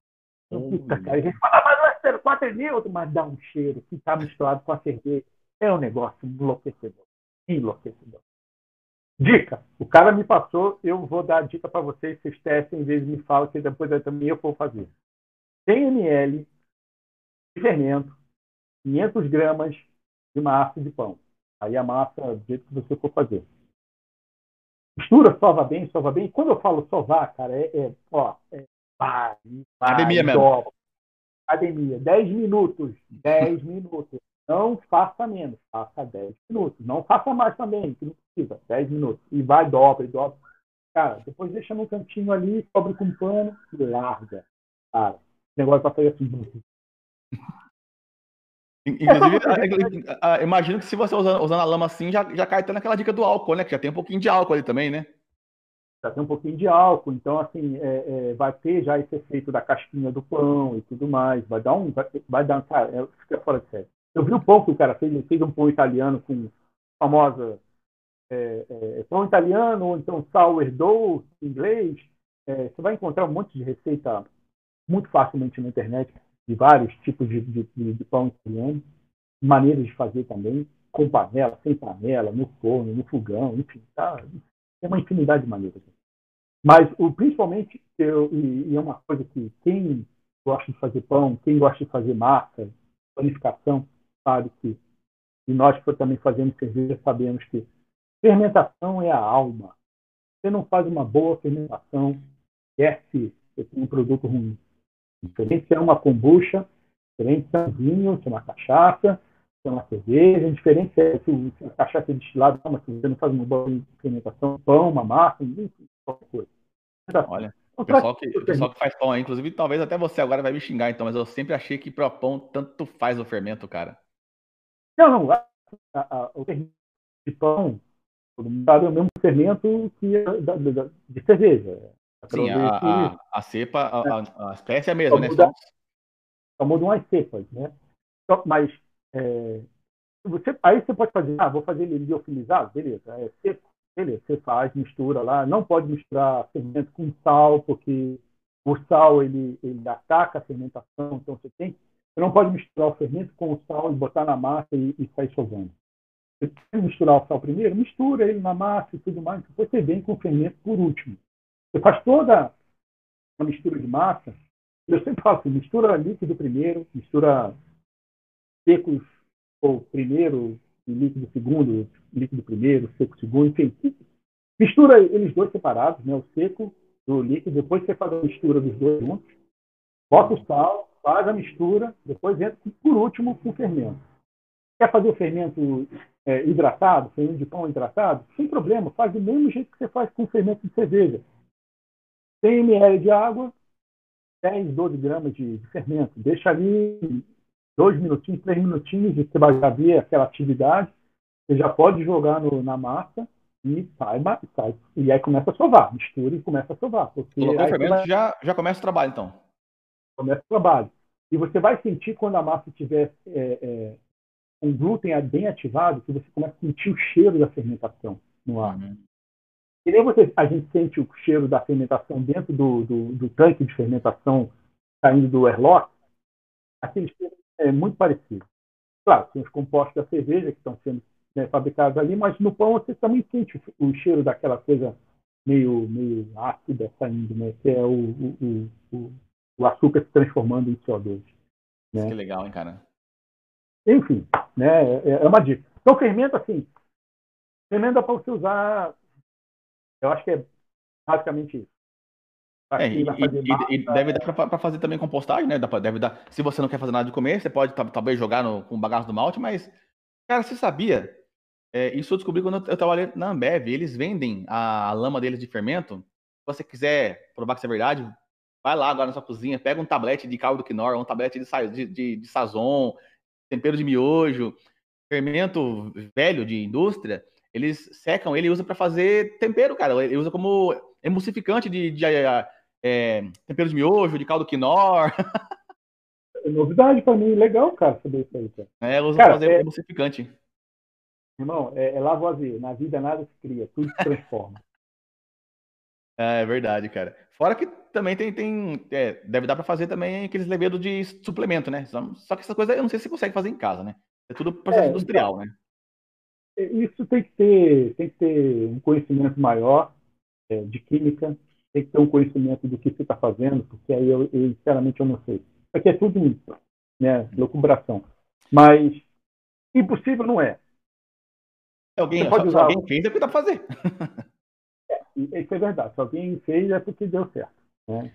Puta, cara. A gente fala, mas o S04 é neutro, mas dá um cheiro que tá misturado com a cerveja. É um negócio enlouquecedor. Enlouquecedor. Dica. O cara me passou, eu vou dar a dica para vocês, vocês testem, em vez de me falar, que depois eu também eu vou fazer. 100 ml de fermento, 500 gramas de massa de pão. Aí a massa, do jeito que você for fazer. Mistura, sova bem, sova bem. Quando eu falo sovar, cara, é, é ó, é vai, vai, academia mesmo. Academia, 10 minutos, 10 minutos. Não faça menos, faça 10 minutos. Não faça mais também, que não precisa, 10 minutos. E vai, dobra, e dobra. Cara, depois deixa no cantinho ali, cobre com pano e larga. Cara, o negócio vai fazer assim. Inclusive, imagino que se você usando, usando a lama assim, já, já cai até naquela dica do álcool, né? Que já tem um pouquinho de álcool ali também, né? Já tem um pouquinho de álcool, então assim, é, é, vai ter já esse efeito da casquinha do pão e tudo mais. Vai dar um. Vai, vai dar, cara, é, fica fora de sério. Eu vi um pão que o cara fez, ele fez um pão italiano com famosa é, é, pão italiano, ou então sourdough em inglês. É, você vai encontrar um monte de receita muito facilmente na internet de vários tipos de, de, de pão italiano, maneiras de fazer também, com panela, sem panela, no forno, no fogão, enfim, tá? tem uma infinidade de maneiras. Mas o, principalmente, eu, e, e, é uma coisa que quem gosta de fazer pão, quem gosta de fazer massa, panificação, sabe que, e nós que também fazemos cerveja, sabemos que fermentação é a alma. Você não faz uma boa fermentação, esquece, você tem um produto ruim. Diferente se é uma kombucha, diferente se é um vinho, se é uma cachaça, se é uma cerveja, diferente se é, se a cachaça é destilada, mas se você não faz uma boa fermentação, pão, uma massa, enfim, qualquer coisa. Olha, o pessoal, que, o pessoal que faz pão aí, inclusive, talvez até você agora vai me xingar, então, mas eu sempre achei que para pão tanto faz o fermento, cara. Não, não. A, a, a, o fermento de pão, todo mundo sabe, é o mesmo fermento que é da, da, de cerveja. Sim, a, a, a, cepa, a, né? a, espécie é a mesma, só né? Muda, só mudam as cepas, né? Mas é, você, aí você pode fazer, ah, vou fazer ele liofilizado, beleza, é seco, beleza, você faz, mistura lá, não pode misturar fermento com sal, porque o sal ele, ele ataca a fermentação, então você tem, você não pode misturar o fermento com o sal e botar na massa e, e sair sovando. Você tem que misturar o sal primeiro, mistura ele na massa e tudo mais, depois você vem com o fermento por último. Você faz toda uma mistura de massa. Eu sempre falo assim, mistura líquido primeiro, mistura secos ou primeiro, líquido segundo, líquido primeiro, seco segundo, enfim. Mistura eles dois separados, né? O seco do líquido, depois você faz a mistura dos dois juntos, bota o sal, faz a mistura, depois entra, por último, com o fermento. Quer fazer o fermento é, hidratado, fermento de pão hidratado? Sem problema, faz do mesmo jeito que você faz com o fermento de cerveja. 100 ml de água, 10, 12 gramas de, fermento. Deixa ali dois minutinhos, três minutinhos, você vai já ver aquela atividade. Você já pode jogar no, na massa e sai, sai. E aí começa a sovar, mistura e começa a sovar. Porque Colocou o fermento, vai... já, já começa o trabalho, então. Começa o trabalho. E você vai sentir quando a massa estiver é, é, com glúten bem ativado, que você começa a sentir o cheiro da fermentação no ar. Uhum. E nem você, a gente sente o cheiro da fermentação dentro do, do, do tanque de fermentação saindo do airlock, aquele cheiro é muito parecido. Claro, tem os compostos da cerveja que estão sendo né, fabricados ali, mas no pão você também sente o, o cheiro daquela coisa meio, meio ácida saindo, né, que é o, o, o, o açúcar se transformando em CO2. Né? Que legal, hein, cara? Enfim, né, é, é uma dica. Então, fermento, assim, fermento dá para você usar, eu acho que é basicamente isso. É, e, e, e, deve dar para fazer também compostagem, né? Deve dar. Se você não quer fazer nada de comer, você pode talvez jogar no, com o bagaço do malte, mas, cara, você sabia? É, isso eu descobri quando eu, trabalhei na Ambev. Eles vendem a, a lama deles de fermento. Se você quiser provar que isso é verdade, vai lá agora na sua cozinha, pega um tablete de caldo quinor, um tablete de, de, de, de sazon, tempero de miojo, fermento velho de indústria. Eles secam ele usa para fazer tempero, cara. Ele usa como emulsificante de, de é, tempero de miojo, de caldo quinor. É novidade para mim, legal, cara, saber isso aí. Cara. É, usa para fazer é... emulsificante. Irmão, é, é Lavoisier, na vida nada se cria, tudo se transforma. É, é verdade, cara. Fora que também tem, tem é, deve dar para fazer também aqueles levedos de suplemento, né? Só que essa coisa eu não sei se você consegue fazer em casa, né? É tudo processo é, industrial, então, né? Isso tem que ter, tem que ter um conhecimento maior é, de química, tem que ter um conhecimento do que você está fazendo, porque aí eu, eu, sinceramente eu não sei. Aqui é tudo né, locubração. Mas impossível não é. Alguém, pode usar... alguém fez, é porque dá para fazer. isso é verdade. Se alguém fez, é porque deu certo. Né?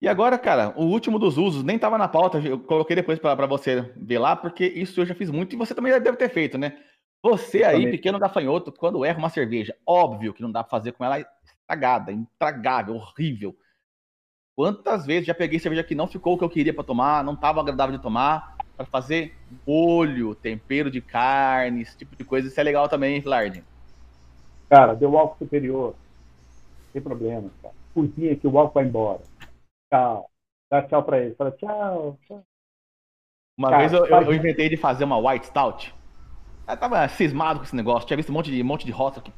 E agora, cara, o último dos usos nem estava na pauta, eu coloquei depois para você ver lá, porque isso eu já fiz muito e você também deve ter feito, né? Você aí, pequeno gafanhoto, quando erra uma cerveja, óbvio que não dá para fazer com ela estragada, intragável, horrível. Quantas vezes já peguei cerveja que não ficou o que eu queria para tomar, não estava agradável de tomar, para fazer molho, tempero de carne, esse tipo de coisa. Isso é legal também, hein, Flard? Cara, deu álcool superior. Sem problema, cara. Cozinha que o álcool vai embora. Tchau. Dá tchau para ele. Fala tchau. tchau. Uma cara, vez eu, eu, eu, inventei de fazer uma white stout. Eu tava cismado com esse negócio. Tinha visto um monte de, um monte de rota que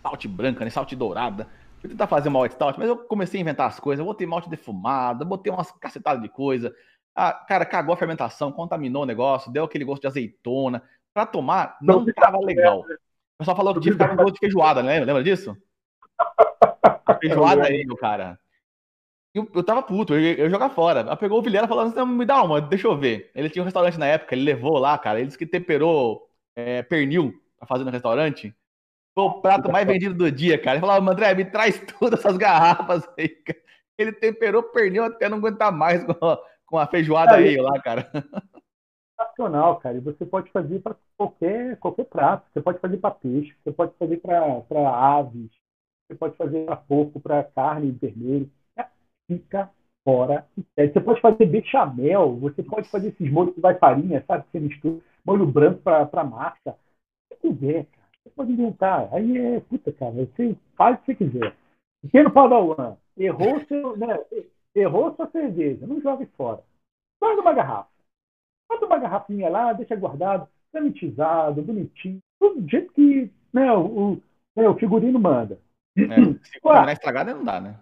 stout branca, né? Stout dourada. Fui tentar fazer uma white stout, mas eu comecei a inventar as coisas. Eu botei malte defumado, botei umas cacetadas de coisa. Ah, cara, cagou a fermentação, contaminou o negócio, deu aquele gosto de azeitona. Pra tomar, não tava legal. O pessoal falou que tinha ficado um gosto de feijoada, né? Lembra disso? Feijoada aí, meu cara. Eu, eu tava puto, eu, eu jogar fora. Ela pegou o Vilhena falando assim, me dá uma, deixa eu ver. Ele tinha um restaurante na época, ele levou lá, cara. Ele disse que temperou é, pernil pra fazer no restaurante. Foi o prato mais vendido do dia, cara. Ele falava, André, me traz todas essas garrafas aí, cara. Ele temperou pernil até não aguentar mais com a, com a feijoada aí, aí lá, cara. Sensacional, cara. E você pode fazer para qualquer, qualquer prato. Você pode fazer para peixe, você pode fazer para aves, você pode fazer para porco, para carne vermelho. É, fica fora. Você pode fazer bechamel, você pode fazer esses molhos que vai farinha, sabe? Você mistura molho branco para massa. Se quiser, cara. Você pode inventar. Aí é, puta, cara, você faz o que você quiser. Pequeno Padawan, errou, seu, né, errou sua cerveja, não jogue fora. Guarda uma garrafa. Bota uma garrafinha lá, deixa guardado, sanitizado, bonitinho, do jeito que né, o, o, né, o figurino manda. É, se contaminar estragada não dá, né?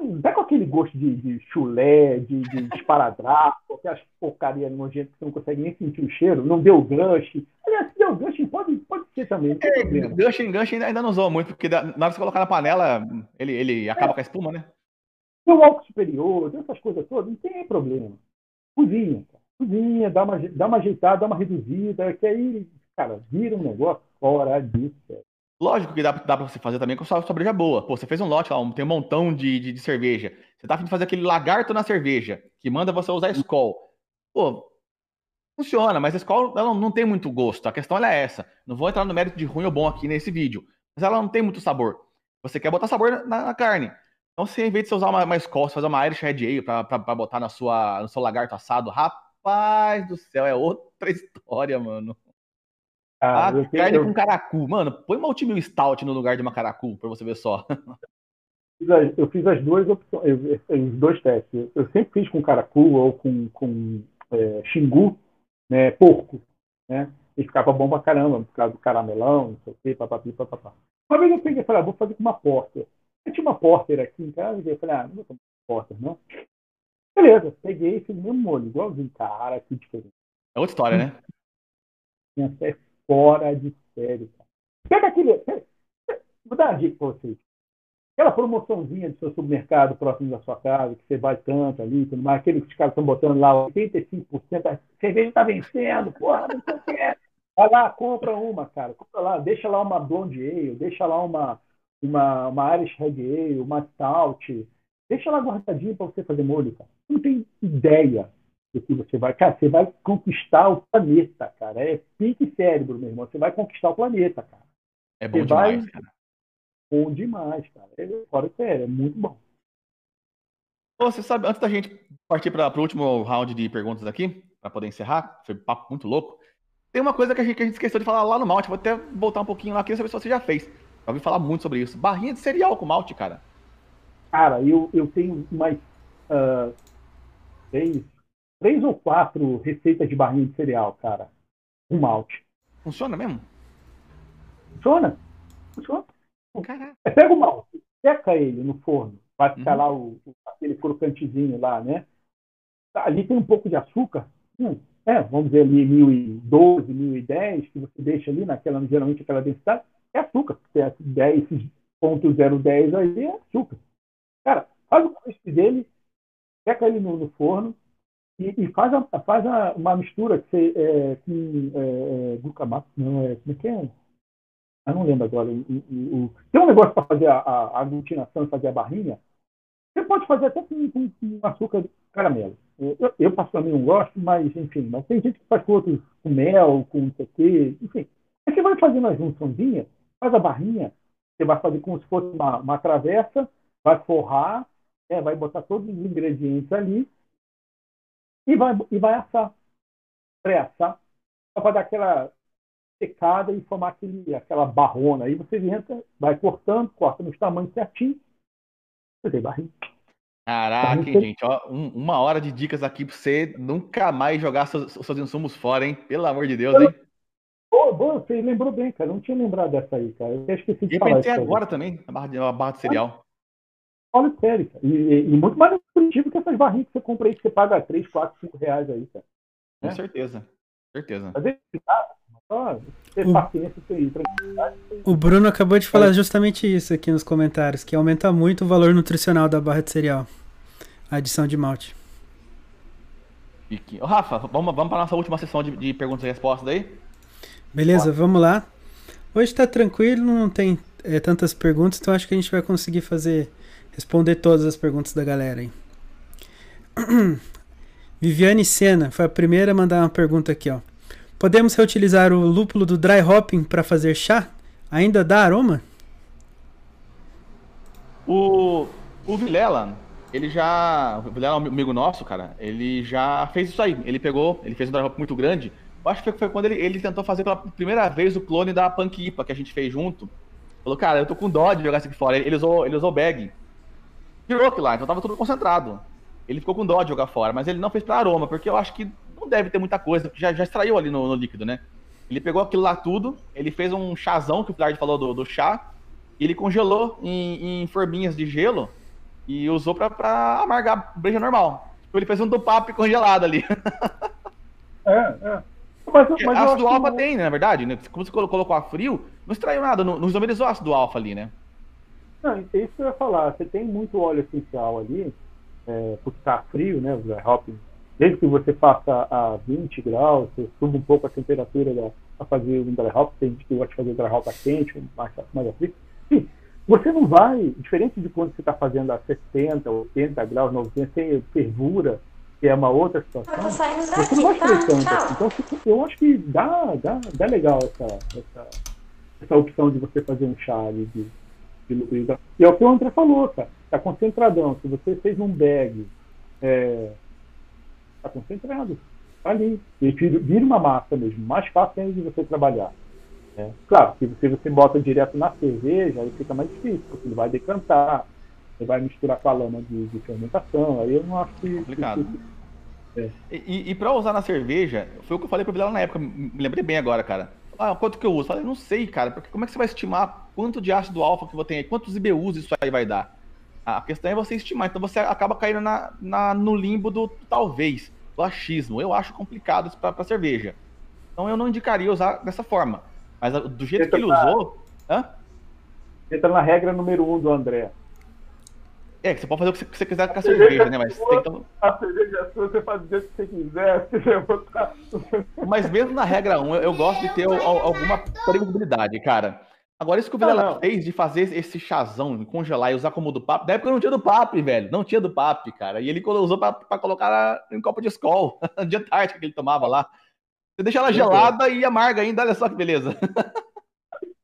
Dá com aquele gosto de, de chulé, de, de esparadrapo, aquelas porcaria nojenta que você não consegue nem sentir o cheiro, não deu gancho. Aliás, se deu gancho, pode, pode ser também. É, gancho, gancho ainda não usou muito, porque na hora de você colocar na panela, ele, ele acaba é. com a espuma, né? Tem o álcool superior, tem essas coisas todas, não tem problema. Cozinha, cara. cozinha, dá uma, dá uma ajeitada, dá uma reduzida, que aí, cara, vira um negócio fora disso. Lógico que dá, dá pra você fazer também com sua breja boa. Pô, você fez um lote lá, tem um montão de, de, de cerveja. Você tá afim de fazer aquele lagarto na cerveja, que manda você usar Skol. Pô, funciona, mas a Skol ela não, tem muito gosto. A questão é essa. Não vou entrar no mérito de ruim ou bom aqui nesse vídeo. Mas ela não tem muito sabor. Você quer botar sabor na, na carne. Então, se em vez de você usar uma, uma Skol, você fazer uma Irish Red Ale pra, pra, pra, botar na sua, no seu lagarto assado, rapaz do céu, é outra história, mano. Ah, ah carne eu... com caracu. Mano, põe uma Ultimate Stout no lugar de uma caracu, pra você ver só. Eu fiz as duas opções, os dois testes. Eu sempre fiz com caracu ou com, com é, xingu, né, porco, né? E ficava bom pra caramba, por causa do caramelão, não sei o quê, papapi, papapá. Uma vez eu peguei e falei, ah, vou fazer com uma porter. Eu tinha uma porter aqui em casa, e eu falei, ah, não vou tomar porter, não. Beleza, peguei e fiz o mesmo molho, igualzinho, cara, que diferente. É outra história, né? Fora de série, cara. Pega aquele. Vou dar uma dica pra vocês. Aquela promoçãozinha do seu supermercado próximo da sua casa, que você vai tanto ali, tudo mais, aquele que os caras estão botando lá 85%, a cerveja está vencendo, porra, não sei o que. Vai lá, compra uma, cara. Compra lá, deixa lá uma Blonde Ale, deixa lá uma, uma, uma Irish Red Ale, uma Stout. Deixa lá guardadinho para você fazer molho, cara. Não tem ideia do que você vai. Cara, você vai conquistar o planeta, cara. É pique cérebro, meu irmão. Você vai conquistar o planeta, cara. É bom você demais, vai... cara. Bom demais, cara. É fora sério, é muito bom. Você sabe, antes da gente partir para o último round de perguntas aqui, para poder encerrar, foi um papo muito louco. Tem uma coisa que a, gente, que a gente esqueceu de falar lá no malte, vou até voltar um pouquinho lá, queria saber se você já fez. Já ouvi falar muito sobre isso. Barrinha de cereal com malte, cara. Cara, eu, eu tenho mais uh, três, três ou quatro receitas de barrinha de cereal, cara. Com malte. Funciona mesmo? Funciona. Funciona. Caraca. É, pega o malte, seca ele no forno, vai ficar uhum. lá o, aquele crocantezinho lá, né? Ali tem um pouco de açúcar, hum, é, vamos dizer ali 1012, 1010, que você deixa ali naquela, geralmente aquela densidade, é açúcar. Se é 10.010 aí é açúcar. Cara, faz o crisp dele, seca ele no, no forno e, e, faz, a, faz a, uma mistura que você, é, com é, é, glucamato, não é, como é que é? Eu não lembro agora. O, o. Tem um negócio para fazer a, a, aglutinação fazer a barrinha. Você pode fazer até com, com, com açúcar caramelo. Eu, eu, particularmente não gosto, mas enfim. Mas tem gente que faz com outros, com mel, com não sei o quê. Enfim. Aí você vai fazendo a junçãozinha, faz a barrinha. Você vai fazer como se fosse uma, uma travessa, vai forrar, né, vai botar todos os ingredientes ali e vai, e vai assar. Pré-assar. Para dar aquela secada e formar aquele, aquela barrona. Aí você entra, vai cortando, corta nos tamanhos certinho. Você tem barrinha. Caraca, gente, ó, um, uma hora de dicas aqui pra você nunca mais jogar seus, seus insumos fora, hein? Pelo amor de Deus, hein? Você lembrou bem, cara. não tinha lembrado dessa aí, cara. Eu esqueci de e falar. E agora aí. também, a barra de, a barra de cereal. Olha sério, cara. E, e, e, muito mais nutritivo essas barrinhas que você compra aí, que você paga 3, 4, 5 reais aí, cara. Com é? certeza. Certeza. Mas, ter paciência, ter O Bruno acabou de falar justamente isso aqui nos comentários, que aumenta muito o valor nutricional da barra de cereal. A adição de malte. Ô, Rafa, vamos, vamos para nossa última sessão de, de perguntas e respostas aí? Beleza, vamos lá. Hoje está tranquilo, não tem é, tantas perguntas, então acho que a gente vai conseguir fazer responder todas as perguntas da galera aí. Viviane Sena foi a primeira a mandar uma pergunta aqui, ó. Podemos reutilizar o lúpulo do dry hopping para fazer chá? Ainda dá aroma? O, o Vilela, ele já. O Vilela é um amigo nosso, cara. Ele já fez isso aí. Ele pegou, ele fez um dry hopping muito grande. Eu acho que foi quando ele, ele tentou fazer pela primeira vez o clone da Punk IPA que a gente fez junto. Falou, cara, eu tô com dó de jogar isso aqui fora. Ele, ele usou, ele usou bag. Tirou aquilo lá, então tava tudo concentrado. Ele ficou com dó de jogar fora, mas ele não fez pra aroma, porque eu acho que não deve ter muita coisa, porque já, já extraiu ali no, no, líquido, né? Ele pegou aquilo lá tudo, ele fez um chazão, que o Flard falou do, do chá, e ele congelou em, em forminhas de gelo e usou pra, pra amargar breja normal. Tipo, ele fez um dupap congelado ali. é, é. Mas, mas ácido alfa que... tem, né, na verdade, né? Como você colocou a frio, não extraiu nada, não, não isomerizou ácido alfa ali, né? Não, é isso que eu ia falar. Você tem muito óleo essencial ali, é, porque tá frio, né? O hop desde que você faça a 20 graus, você suba um pouco a temperatura da, a fazer um dry hop, tem gente que gosta de fazer dry hop quente, mais, mais frio. Sim, você não vai, diferente de quando você está fazendo a 70, 80 graus, 90, sem fervura, que é uma outra situação, você não vai querer tanto. Então, eu acho que dá, dá, dá legal essa, essa, essa opção de você fazer um chá de, de E é o que o André falou, cara. Está concentradão. Se você fez um bag, está é, tá concentrado. Está ali. E vira uma massa mesmo. Mais fácil ainda de você trabalhar. É. Claro, se você, você bota direto na cerveja, aí fica mais difícil, porque ele vai decantar, ele vai misturar com a lama de, de fermentação, aí eu não acho que. Complicado. Que, é. E, e para usar na cerveja, foi o que eu falei para o na época, me lembrei bem agora, cara. Ah, quanto que eu uso? Eu falei, não sei, cara, porque como é que você vai estimar quanto de ácido alfa que você tem aí, quantos IBUs isso aí vai dar? A questão é você estimar, então você acaba caindo na, na no limbo do talvez, do achismo. Eu acho complicado isso para cerveja. Então eu não indicaria usar dessa forma. Mas do jeito Entra que ele na... usou. Hã? Entra na regra número um do André. É, que você pode fazer o que você quiser com a cerveja, né? Mas tem que... A cerveja é sua, você faz jeito que você quiser, você Mas mesmo na regra 1, eu, gosto de ter alguma previsibilidade, cara. Agora, isso que o Vilela fez de fazer esse chazão, congelar e usar como do papo, da época não tinha do papo, velho. Não tinha do papo, cara. E ele usou pra, pra colocar em copo de escol, de Antártica que ele tomava lá. Você deixa ela gelada e amarga ainda, olha só que beleza.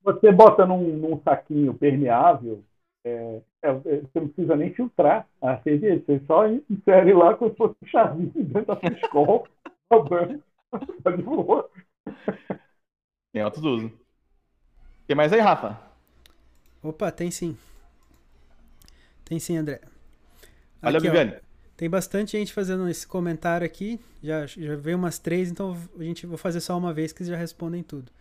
Você bota num, num saquinho permeável, é, é, é você não precisa nem filtrar a cerveja, você só insere lá como se fosse um chazinho dentro da escola, tá de boa. Tem outros usos. Tem mais aí, Rafa? Opa, tem sim. Tem sim, André. Valeu, Viviane. Tem bastante gente fazendo esse comentário aqui. Já, já veio umas três, então a gente vou fazer só uma vez que já respondem tudo.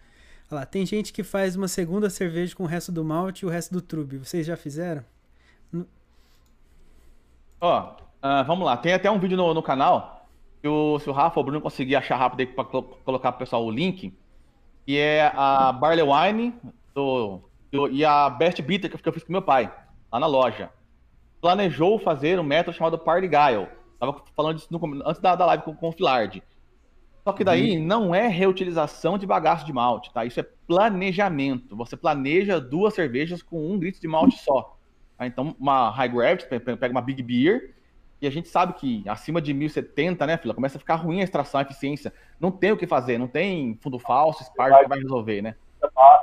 Olha lá, tem gente que faz uma segunda cerveja com o resto do malte e o resto do trube. Vocês já fizeram? Ó, uh, vamos lá. Tem até um vídeo no, no canal. Se o, se o Rafa ou o Bruno conseguir achar rápido aí para colocar pro pessoal o link. Que é a Barley Wine do, do, e a Best Bitter que eu fiz com meu pai, lá na loja planejou fazer um método chamado Party Guile. Tava falando disso no, antes da, da live com, com o Filard. Só que daí uhum. não é reutilização de bagaço de malte, tá? Isso é planejamento. Você planeja duas cervejas com um grito de malte só. Tá? Então, uma High Gravity, pega uma Big Beer, e a gente sabe que acima de 1070, né, fila, começa a ficar ruim a extração, a eficiência. Não tem o que fazer, não tem fundo falso, Spark que vai resolver, né?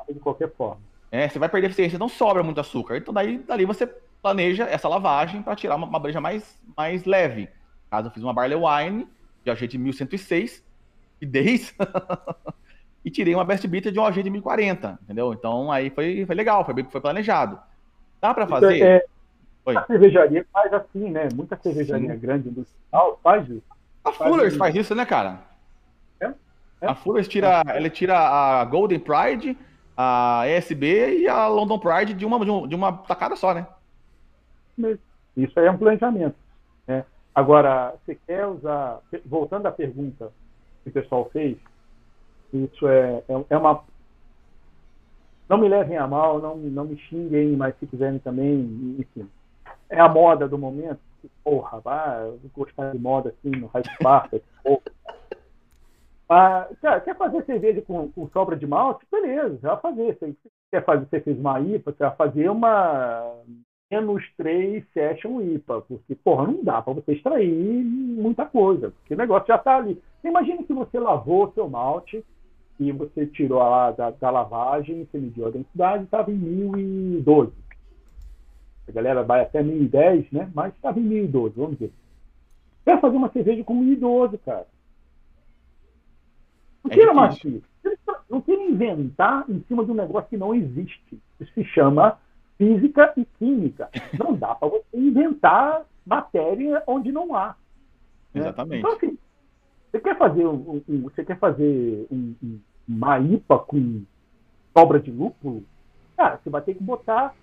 De qualquer forma. É, você vai perder eficiência, não sobra muito açúcar. Então daí dali você planeja essa lavagem para tirar uma, uma breja mais, mais leve. Caso eu fiz uma Barley Wine, de OG de 1106, e 10, e tirei uma Best Bitter de um OG de 1040, entendeu? Então aí foi, foi legal, foi, foi planejado. Dá para fazer? É, é, a cervejaria faz assim, né? Muita cervejaria Sim. grande industrial faz isso. A Fullers faz isso, né, cara? É? é. A Fullers tira, é. ele tira a Golden Pride, a ESB e a London Pride de uma, de uma tacada só, né? Isso aí é um planejamento. Né? Agora, você quer usar. Voltando à pergunta que o pessoal fez, isso é, é, é uma. Não me levem a mal, não, não me xinguem, mas se quiserem também, enfim. É a moda do momento. Porra, vai gostar de moda assim no High porra. Ah, quer fazer cerveja com, com sobra de malte? Beleza, já vai fazer. Quer fazer, você fez uma IPA, você vai fazer uma menos 3 Session IPA, porque, porra, não dá para você extrair muita coisa, porque o negócio já está ali. Imagine que você lavou o seu malte e você tirou lá da, da lavagem, você mediu a densidade, estava em 1012. A galera vai até 1010, né? Mas estava em 1012, vamos ver. Quer fazer uma cerveja com 1012, cara. Não é queira mais isso. Não queira inventar em cima de um negócio que não existe. Isso se chama física e química. Não dá para você inventar matéria onde não há. Né? Exatamente. Então, assim, você quer fazer, um, um você quer fazer um, um, uma IPA com sobra de lúpulo? Cara, você vai ter que botar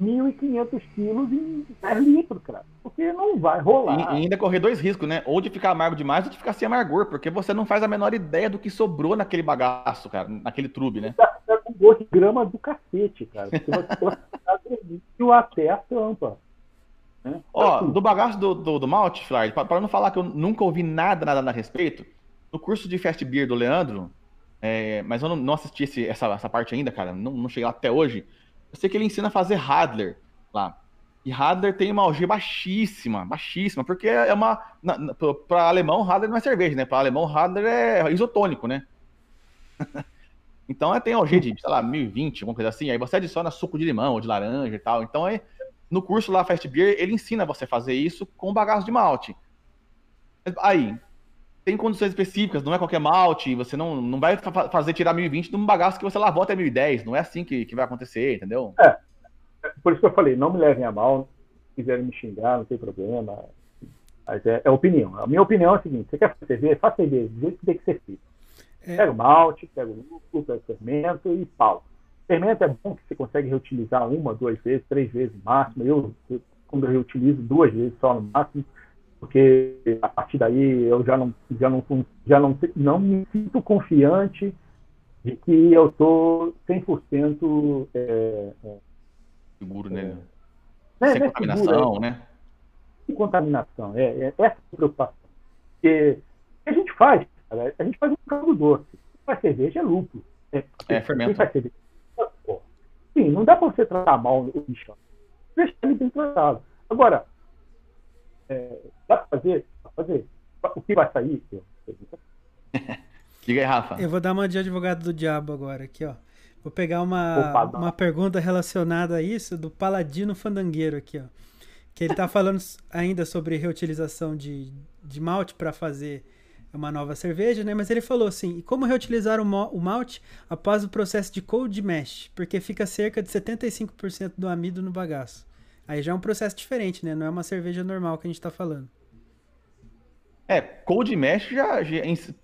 1.500 quilos em 10 litros, cara. Porque não vai rolar. E, ainda correr dois riscos, né? Ou de ficar amargo demais ou de ficar sem amargor, porque você não faz a menor ideia do que sobrou naquele bagaço, cara, naquele trube, né? Tá, tá com gosto de grama do cacete, cara. Você até a tampa. Né? Ó, assim, do bagaço do, do, do malte, para não falar que eu nunca ouvi nada, nada a respeito, no curso de Fast Beer do Leandro, é, mas eu não, não assisti esse, essa, essa parte ainda, cara. Não, não cheguei lá até hoje. Eu sei que ele ensina a fazer Radler lá. E Radler tem uma algia baixíssima, baixíssima, porque é uma. Para alemão, Radler não é cerveja, né? Para alemão, Radler é isotônico, né? então é, tem algia de, sei lá, 1020, alguma coisa assim. Aí você adiciona suco de limão ou de laranja e tal. Então é. No curso lá, Fast Beer, ele ensina você a fazer isso com bagaço de malte. Aí, tem condições específicas, não é qualquer malte, você não, não vai fazer tirar 1020 de um bagaço que você lavou até 1010, não é assim que, que vai acontecer, entendeu? É, por isso que eu falei, não me levem a mal, se quiserem me xingar, não tem problema, mas é, é opinião. A minha opinião é a seguinte, você quer fazer cerveja, faça cerveja, do jeito que tem que ser feito. É. Pega o malte, pega o lúpulo, pega o fermento e pau. Fermento é bom que você consegue reutilizar uma, duas vezes, três vezes no máximo. Eu, eu quando eu reutilizo duas vezes só no máximo, porque a partir daí eu já não, já não, já não, não me sinto confiante de que eu estou 100% é, é, seguro, né? É, Sem contaminação, seguro, é. né? Sem contaminação, é, é essa a preocupação. Porque a gente faz, cara, a gente faz um caldo doce. Faz cerveja é lucro. É, é fermento. Faz cerveja. Sim, não dá para você tratar mal o bicho. Deixa ele bem tratado. Agora, é, dá para fazer? Dá pra fazer. O que vai sair? Diga aí, Rafa. Eu vou dar uma de advogado do diabo agora aqui, ó. Vou pegar uma, Opa, uma pergunta relacionada a isso do Paladino Fandangueiro aqui, ó. Que ele tá falando ainda sobre reutilização de, de malte para fazer uma nova cerveja, né? Mas ele falou assim: como reutilizar o, o malte após o processo de cold mash? Porque fica cerca de 75% do amido no bagaço. Aí já é um processo diferente, né? Não é uma cerveja normal que a gente está falando. É, cold mash já, já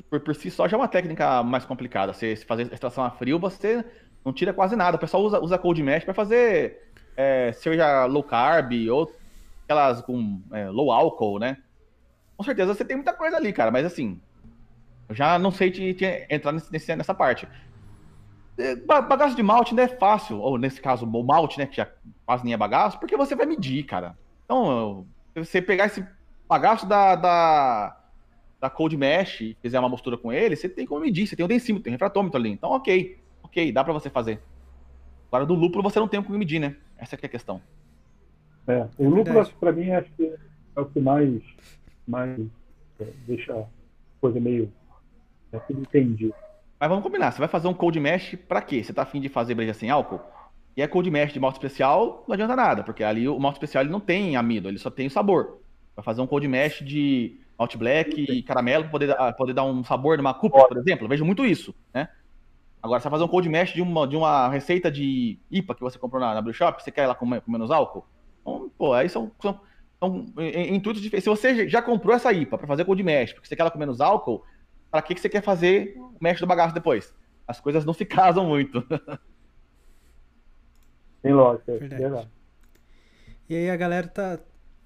por, por, si só já é uma técnica mais complicada. Você fazer extração a frio, você não tira quase nada. O pessoal usa, usa cold mash para fazer é, cerveja low carb ou aquelas com é, low álcool, né? Com certeza você tem muita coisa ali, cara, mas assim, eu já não sei te, te entrar nesse, nessa parte. Bagaço de malte não é fácil, ou nesse caso, o malte, né, que já quase nem é bagaço, porque você vai medir, cara. Então, se você pegar esse bagaço da, da, da Cold Mesh e fizer uma mistura com ele, você tem como medir, você tem o densímetro, tem o refratômetro ali. Então, ok, ok, dá para você fazer. Agora, do lúpulo você não tem como medir, né? Essa é a questão. É, o lúpulo, para mim, acho que é o que mais, mais é, deixa a coisa meio é, entendido. Mas vamos combinar, você vai fazer um cold mesh para quê? Você tá afim de fazer breja sem álcool? E é cold mesh de malte especial, não adianta nada, porque ali o malte especial ele não tem amido, ele só tem o sabor. Vai fazer um cold mesh de malte black e caramelo para poder, ah, poder dar um sabor numa Cooper, por exemplo. Eu vejo muito isso, né? Agora, você vai fazer um cold mesh de uma, de uma receita de IPA que você comprou na, na Brew Shop, você quer ela com, com menos álcool? Então, pô, aí são, são, são intuitos diferentes. Se você já comprou essa IPA para fazer cold mesh, porque você quer ela com menos álcool, para que, que você quer fazer o mesh do bagaço depois? As coisas não se casam muito. Tem lógica, é verdade. verdade. E aí a galera tá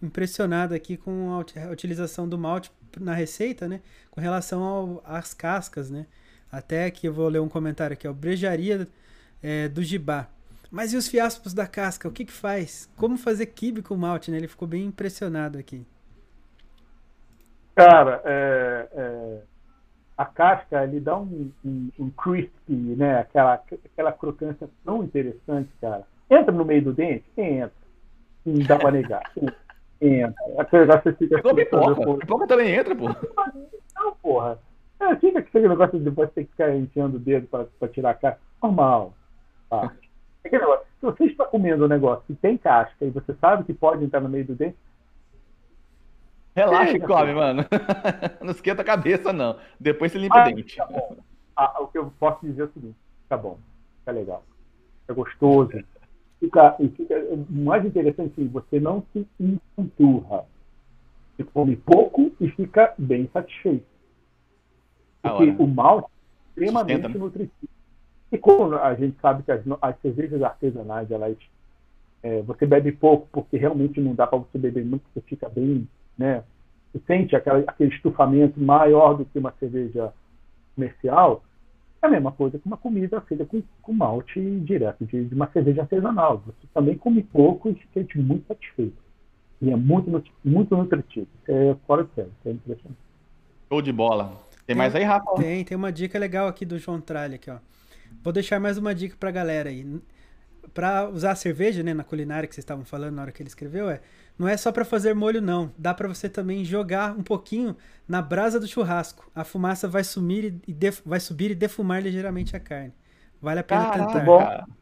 impressionada aqui com a utilização do malte na receita, né? Com relação às cascas, né? Até que eu vou ler um comentário aqui, ó. Brejaria é, do Gibá. Mas e os fiaspos da casca? O que que faz? Como fazer kibe com malte, né? Ele ficou bem impressionado aqui. Cara, é, é a casca ele dá um, um, um crispy, né? Aquela, aquela crocância tão interessante, cara. Entra no meio do dente? Entra. Não dá pra negar. Entra. Aquele você fica. Assim, pipoca. Pipoca também entra, pô. Não, porra. É, fica que aquele negócio de depois ter que ficar enchendo o dedo pra, pra tirar a casca. Normal. Tá. Aquele negócio. Se você está comendo um negócio que tem casca e você sabe que pode entrar no meio do dente, Relaxa e come, mano. Não esquenta a cabeça, não. Depois você limpa ah, o dente. Tá. Ah, o que eu posso dizer é o seguinte: tá bom, fica legal. Fica gostoso. Fica, fica, o mais interessante é que você não se empanturra. Você come pouco e fica bem satisfeito. Porque o malte é extremamente Sustenta, né? nutritivo. E como a gente sabe que as, as cervejas artesanais, elas, é, você bebe pouco porque realmente não dá para você beber muito, você fica bem né? Você sente aquela, aquele estufamento maior do que uma cerveja comercial, é a mesma coisa que uma comida feita com, com malte direto de, de, uma cerveja artesanal. Você também come pouco e se sente muito satisfeito. E é muito, muito nutritivo. É fora de sério, é impressionante. Show de bola. Tem mais aí, Rafa? Tem, tem uma dica legal aqui do João Tralha aqui, ó. Vou deixar mais uma dica pra galera aí. Pra usar a cerveja, né, na culinária que vocês estavam falando na hora que ele escreveu, é não é só para fazer molho não, dá para você também jogar um pouquinho na brasa do churrasco. A fumaça vai sumir e def... vai subir e defumar ligeiramente a carne. Vale a pena Caraca, tentar. Bom.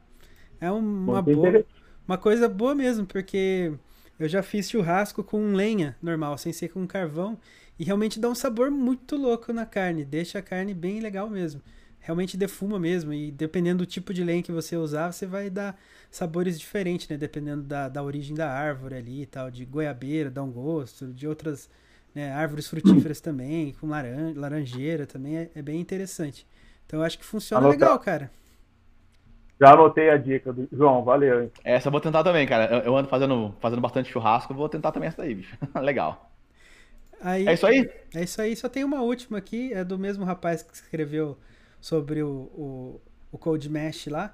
É uma boa, uma coisa boa mesmo, porque eu já fiz churrasco com lenha normal, sem ser com carvão, e realmente dá um sabor muito louco na carne, deixa a carne bem legal mesmo. Realmente defuma mesmo, e dependendo do tipo de lenha que você usar, você vai dar sabores diferentes, né? Dependendo da, da origem da árvore ali e tal, de goiabeira, dá um gosto, de outras né, árvores frutíferas também, com laran laranjeira também, é, é, bem interessante. Então eu acho que funciona Anotar. legal, cara. Já anotei a dica do João, valeu. Hein? Essa eu vou tentar também, cara. Eu, eu ando fazendo, fazendo bastante churrasco, vou tentar também essa daí, bicho. legal. Aí, é isso aí? É isso aí. Só tem uma última aqui, é do mesmo rapaz que escreveu sobre o, o, o Code Mesh lá.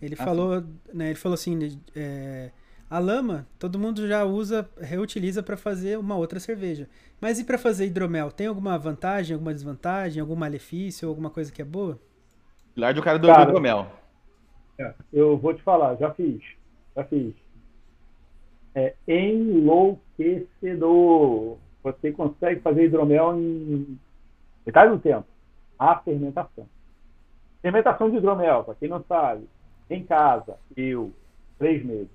Ele ah, falou, né, ele falou assim, é, a lama todo mundo já usa, reutiliza para fazer uma outra cerveja. Mas e para fazer hidromel, tem alguma vantagem, alguma desvantagem, algum malefício, alguma coisa que é boa? Lá do cara do cara, hidromel. É, eu vou te falar, já fiz. Já fiz. É enlouquecedor. Você consegue fazer hidromel em metade do tempo. A fermentação. Fermentação de hidromel, para quem não sabe, em casa, eu, três meses.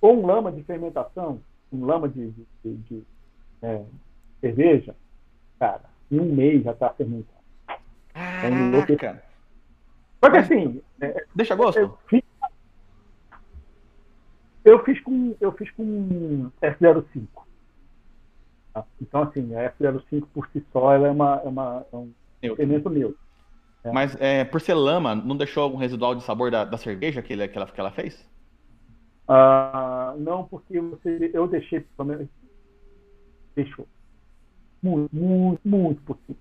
Com lama de fermentação, com lama de, de, de, de é, cerveja, cara, em um mês já está fermentado. Caraca! Só que assim. É, Deixa gosto? Eu fiz, eu fiz com, eu fiz com F05. Tá? Então, assim, a F05 por si só ela é, uma, é, uma, é um fermento neutro. É. Mas é, por ser lama, não deixou algum residual de sabor da, da cerveja que, ele, que, ela, que ela fez? Uh, não, porque você, eu deixei, pelo menos, deixou. Muito, muito, muito por cima.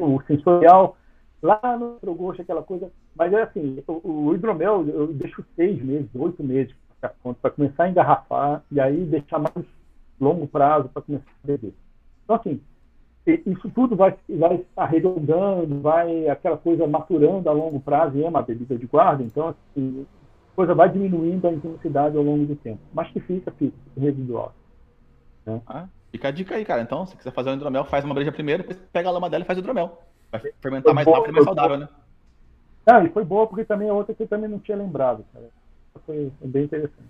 O sensorial lá no outro gosto, aquela coisa. Mas é assim, o, o hidromel eu deixo seis meses, oito meses para começar a engarrafar e aí deixar mais longo prazo para começar a beber. Então, assim, isso tudo vai, vai arredondando, vai aquela coisa maturando a longo prazo, e é uma bebida de guarda, então assim, a coisa vai diminuindo a intensidade ao longo do tempo. Mas que fica, fica residual. Né? Ah, fica a dica aí, cara. Então, se quiser fazer um hidromel, faz uma breja primeiro, depois pega a lama dela e faz o hidromel. Vai fermentar foi mais rápido e mais saudável, né? Ah, e foi boa porque também é outra que eu também não tinha lembrado, cara. Foi bem interessante.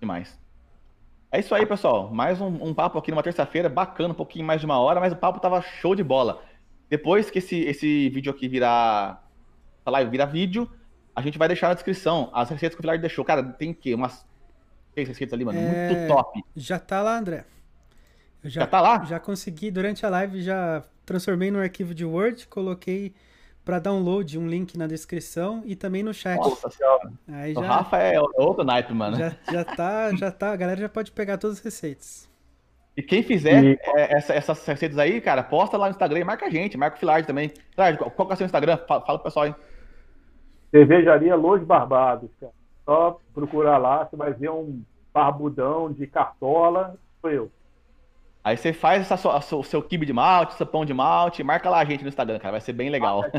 Demais. É isso aí, pessoal. Mais um, um papo aqui numa terça-feira, bacana, um pouquinho mais de uma hora, mas o papo tava show de bola. Depois que esse, esse vídeo aqui virar. A live virar vídeo, a gente vai deixar na descrição as receitas que o Pilar deixou. Cara, tem o quê? Umas seis receitas ali, mano. É... Muito top. Já tá lá, André. Já, já tá lá? Já consegui, durante a live, já transformei no arquivo de Word, coloquei para download um link na descrição e também no chat. Nossa senhora. Aí já, o Rafa é outro naipe, mano. Já, já tá, já tá, a galera já pode pegar todas as receitas. E quem fizer e... É, essa, essas receitas aí, cara, posta lá no Instagram e marca a gente, marca o Filard também. qual que é o seu Instagram? Fala, fala pro pessoal aí. Cervejaria Los Barbados, cara. Só procurar lá, você vai ver um barbudão de cartola, sou eu. Aí você faz essa, o seu kibe de malte, seu pão de malte, marca lá a gente no Instagram, cara, vai ser bem legal.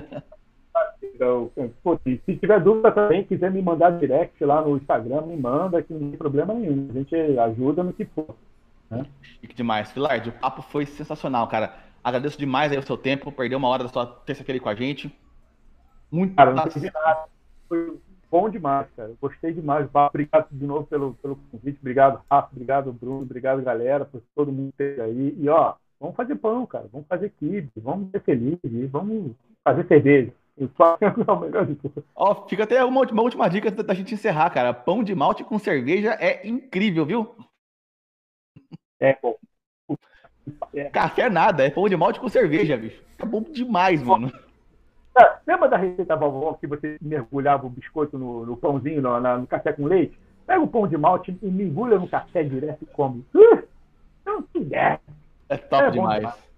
Então, pô, se tiver dúvida também, quiser me mandar direct lá no Instagram, me manda, que não tem problema nenhum. A gente ajuda no que for. Né? Demais. Filard, o papo foi sensacional, cara. Agradeço demais aí o seu tempo, perdeu uma hora da sua terça-feira com a gente. Muito cara, não nada. Foi bom demais, cara. Gostei demais. Obrigado de novo pelo, pelo convite. Obrigado, Rafa. Obrigado, Bruno. Obrigado, galera, por todo mundo ter aí. E, ó, vamos fazer pão, cara. Vamos fazer kibe. Vamos ser felizes. Vamos fazer cerveja. Ó, fica até uma última, uma última dica da gente encerrar, cara. Pão de malte com cerveja é incrível, viu? É bom. É. Café nada, é pão de malte com cerveja, bicho. É bom demais, mano. É, lembra da receita vovó que você mergulhava o biscoito no, no pãozinho, no, no, café com leite? Pega o pão de malte e mergulha no café direto e come. Uh, não É top é demais. demais.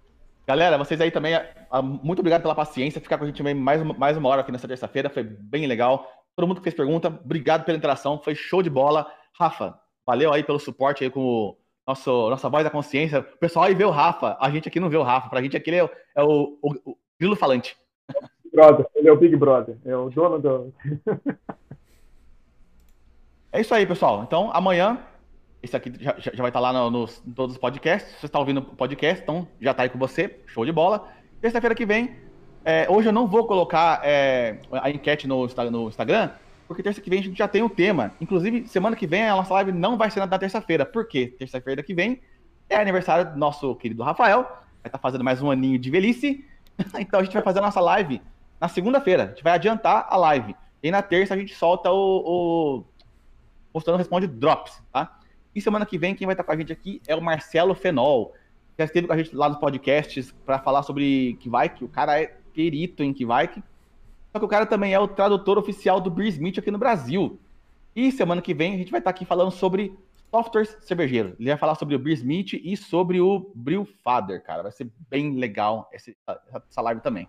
Galera, vocês aí também, ah, muito obrigado pela paciência, ficar com a gente mais, mais uma hora aqui nessa terça-feira, foi bem legal. Todo mundo que fez pergunta, obrigado pela interação, foi show de bola. Rafa, valeu aí pelo suporte aí com o nosso, nossa voz da consciência. O pessoal aí vê o Rafa, a gente aqui não vê o Rafa. Pra gente aqui ele é, é o, o, o grilo falante. Brother, ele é o Big Brother, é o dono do. é isso aí, pessoal. Então, amanhã, esse aqui já, já vai estar lá no, nos, em todos os podcasts. Você está ouvindo o podcast, então já está aí com você. Show de bola. Terça-feira que vem, é, hoje eu não vou colocar é, a enquete no, no Instagram, porque terça que vem a gente já tem o um tema. Inclusive, semana que vem a nossa live não vai ser na terça-feira. Por quê? Terça-feira que vem é aniversário do nosso querido Rafael. Vai estar tá fazendo mais um aninho de velhice. então a gente vai fazer a nossa live na segunda-feira. A gente vai adiantar a live. E na terça a gente solta o. o... Mostrando Responde Drops, tá? E semana que vem, quem vai estar com a gente aqui é o Marcelo Fenol. Já esteve com a gente lá nos podcasts para falar sobre que o cara é perito em Kivike. Só que o cara também é o tradutor oficial do Beer Smith aqui no Brasil. E semana que vem a gente vai estar aqui falando sobre softwares cervejeiros. Ele vai falar sobre o Beer Smith e sobre o Brewfather, cara. Vai ser bem legal essa live também.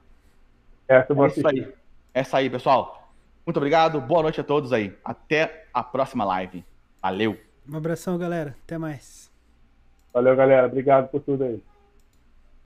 Essa é isso aí. Essa aí, pessoal. Muito obrigado. Boa noite a todos aí. Até a próxima live. Valeu. Um abração, galera. Até mais. Valeu, galera. Obrigado por tudo aí.